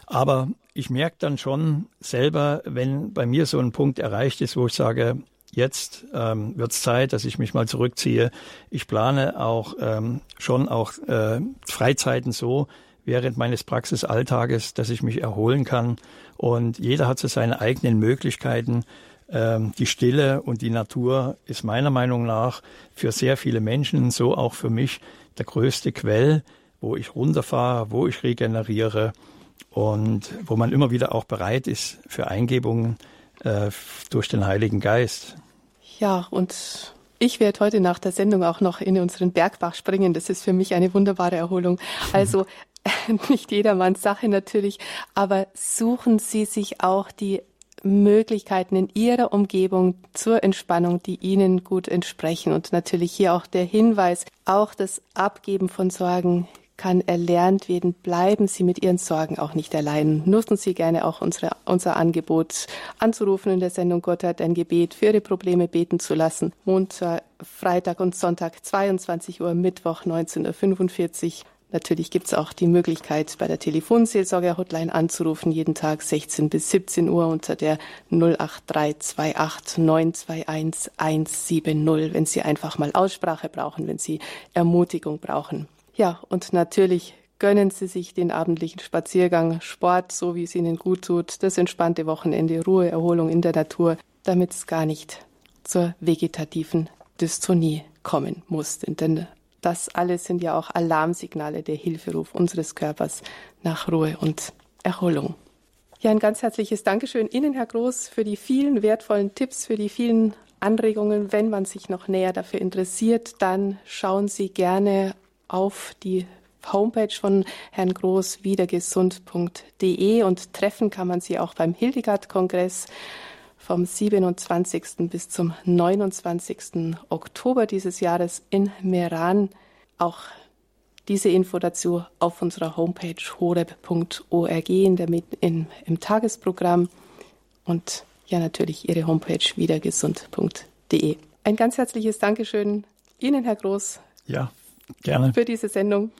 Aber ich merke dann schon selber, wenn bei mir so ein Punkt erreicht ist, wo ich sage, jetzt ähm, wird es Zeit, dass ich mich mal zurückziehe. Ich plane auch ähm, schon auch äh, Freizeiten so während meines Praxisalltages, dass ich mich erholen kann. Und jeder hat so seine eigenen Möglichkeiten. Ähm, die Stille und die Natur ist meiner Meinung nach für sehr viele Menschen, so auch für mich, der größte Quell, wo ich runterfahre, wo ich regeneriere und wo man immer wieder auch bereit ist für Eingebungen äh, durch den Heiligen Geist. Ja, und ich werde heute nach der Sendung auch noch in unseren Bergbach springen. Das ist für mich eine wunderbare Erholung. Also nicht jedermanns Sache natürlich, aber suchen Sie sich auch die Möglichkeiten in Ihrer Umgebung zur Entspannung, die Ihnen gut entsprechen. Und natürlich hier auch der Hinweis, auch das Abgeben von Sorgen kann erlernt werden. Bleiben Sie mit Ihren Sorgen auch nicht allein. Nutzen Sie gerne auch unsere, unser Angebot anzurufen in der Sendung Gott hat ein Gebet für Ihre Probleme beten zu lassen. Montag, Freitag und Sonntag 22 Uhr, Mittwoch 19.45 Uhr. Natürlich gibt es auch die Möglichkeit, bei der Telefonseelsorger-Hotline anzurufen, jeden Tag 16 bis 17 Uhr unter der 08328 921 170, wenn Sie einfach mal Aussprache brauchen, wenn Sie Ermutigung brauchen. Ja, und natürlich gönnen Sie sich den abendlichen Spaziergang, Sport, so wie es Ihnen gut tut, das entspannte Wochenende, Ruhe, Erholung in der Natur, damit es gar nicht zur vegetativen Dystonie kommen muss. Denn das alles sind ja auch Alarmsignale, der Hilferuf unseres Körpers nach Ruhe und Erholung. Ja, ein ganz herzliches Dankeschön Ihnen, Herr Groß, für die vielen wertvollen Tipps, für die vielen Anregungen. Wenn man sich noch näher dafür interessiert, dann schauen Sie gerne auf die Homepage von Herrn Groß wiedergesund.de und treffen kann man sie auch beim Hildegard-Kongress vom 27. bis zum 29. Oktober dieses Jahres in Meran. Auch diese Info dazu auf unserer Homepage horeb.org in der, in, im Tagesprogramm und ja natürlich Ihre Homepage wiedergesund.de. Ein ganz herzliches Dankeschön Ihnen, Herr Groß. Ja, Gerne. Für diese Sendung.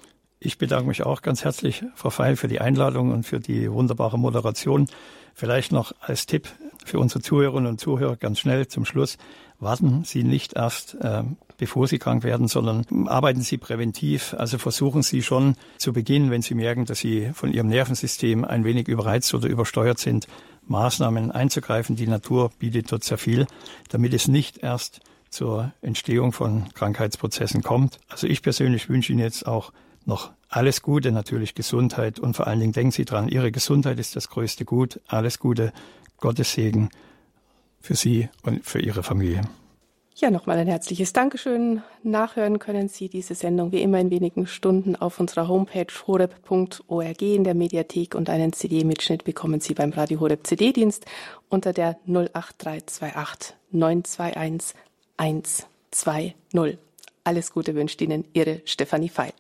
Ich bedanke mich auch ganz herzlich, Frau Feil, für die Einladung und für die wunderbare Moderation. Vielleicht noch als Tipp für unsere Zuhörerinnen und Zuhörer ganz schnell zum Schluss. Warten Sie nicht erst, äh, bevor Sie krank werden, sondern arbeiten Sie präventiv. Also versuchen Sie schon zu Beginn, wenn Sie merken, dass Sie von Ihrem Nervensystem ein wenig überreizt oder übersteuert sind, Maßnahmen einzugreifen. Die Natur bietet dort sehr viel, damit es nicht erst zur Entstehung von Krankheitsprozessen kommt. Also ich persönlich wünsche Ihnen jetzt auch noch alles Gute, natürlich Gesundheit und vor allen Dingen denken Sie dran, Ihre Gesundheit ist das größte Gut. Alles Gute, Gottes Segen für Sie und für Ihre Familie. Ja, nochmal ein herzliches Dankeschön. Nachhören können Sie diese Sendung wie immer in wenigen Stunden auf unserer Homepage horeb.org in der Mediathek und einen CD-Mitschnitt bekommen Sie beim Radio Horeb CD-Dienst unter der 08328 921 120. Alles Gute wünscht Ihnen Ihre Stefanie Feil.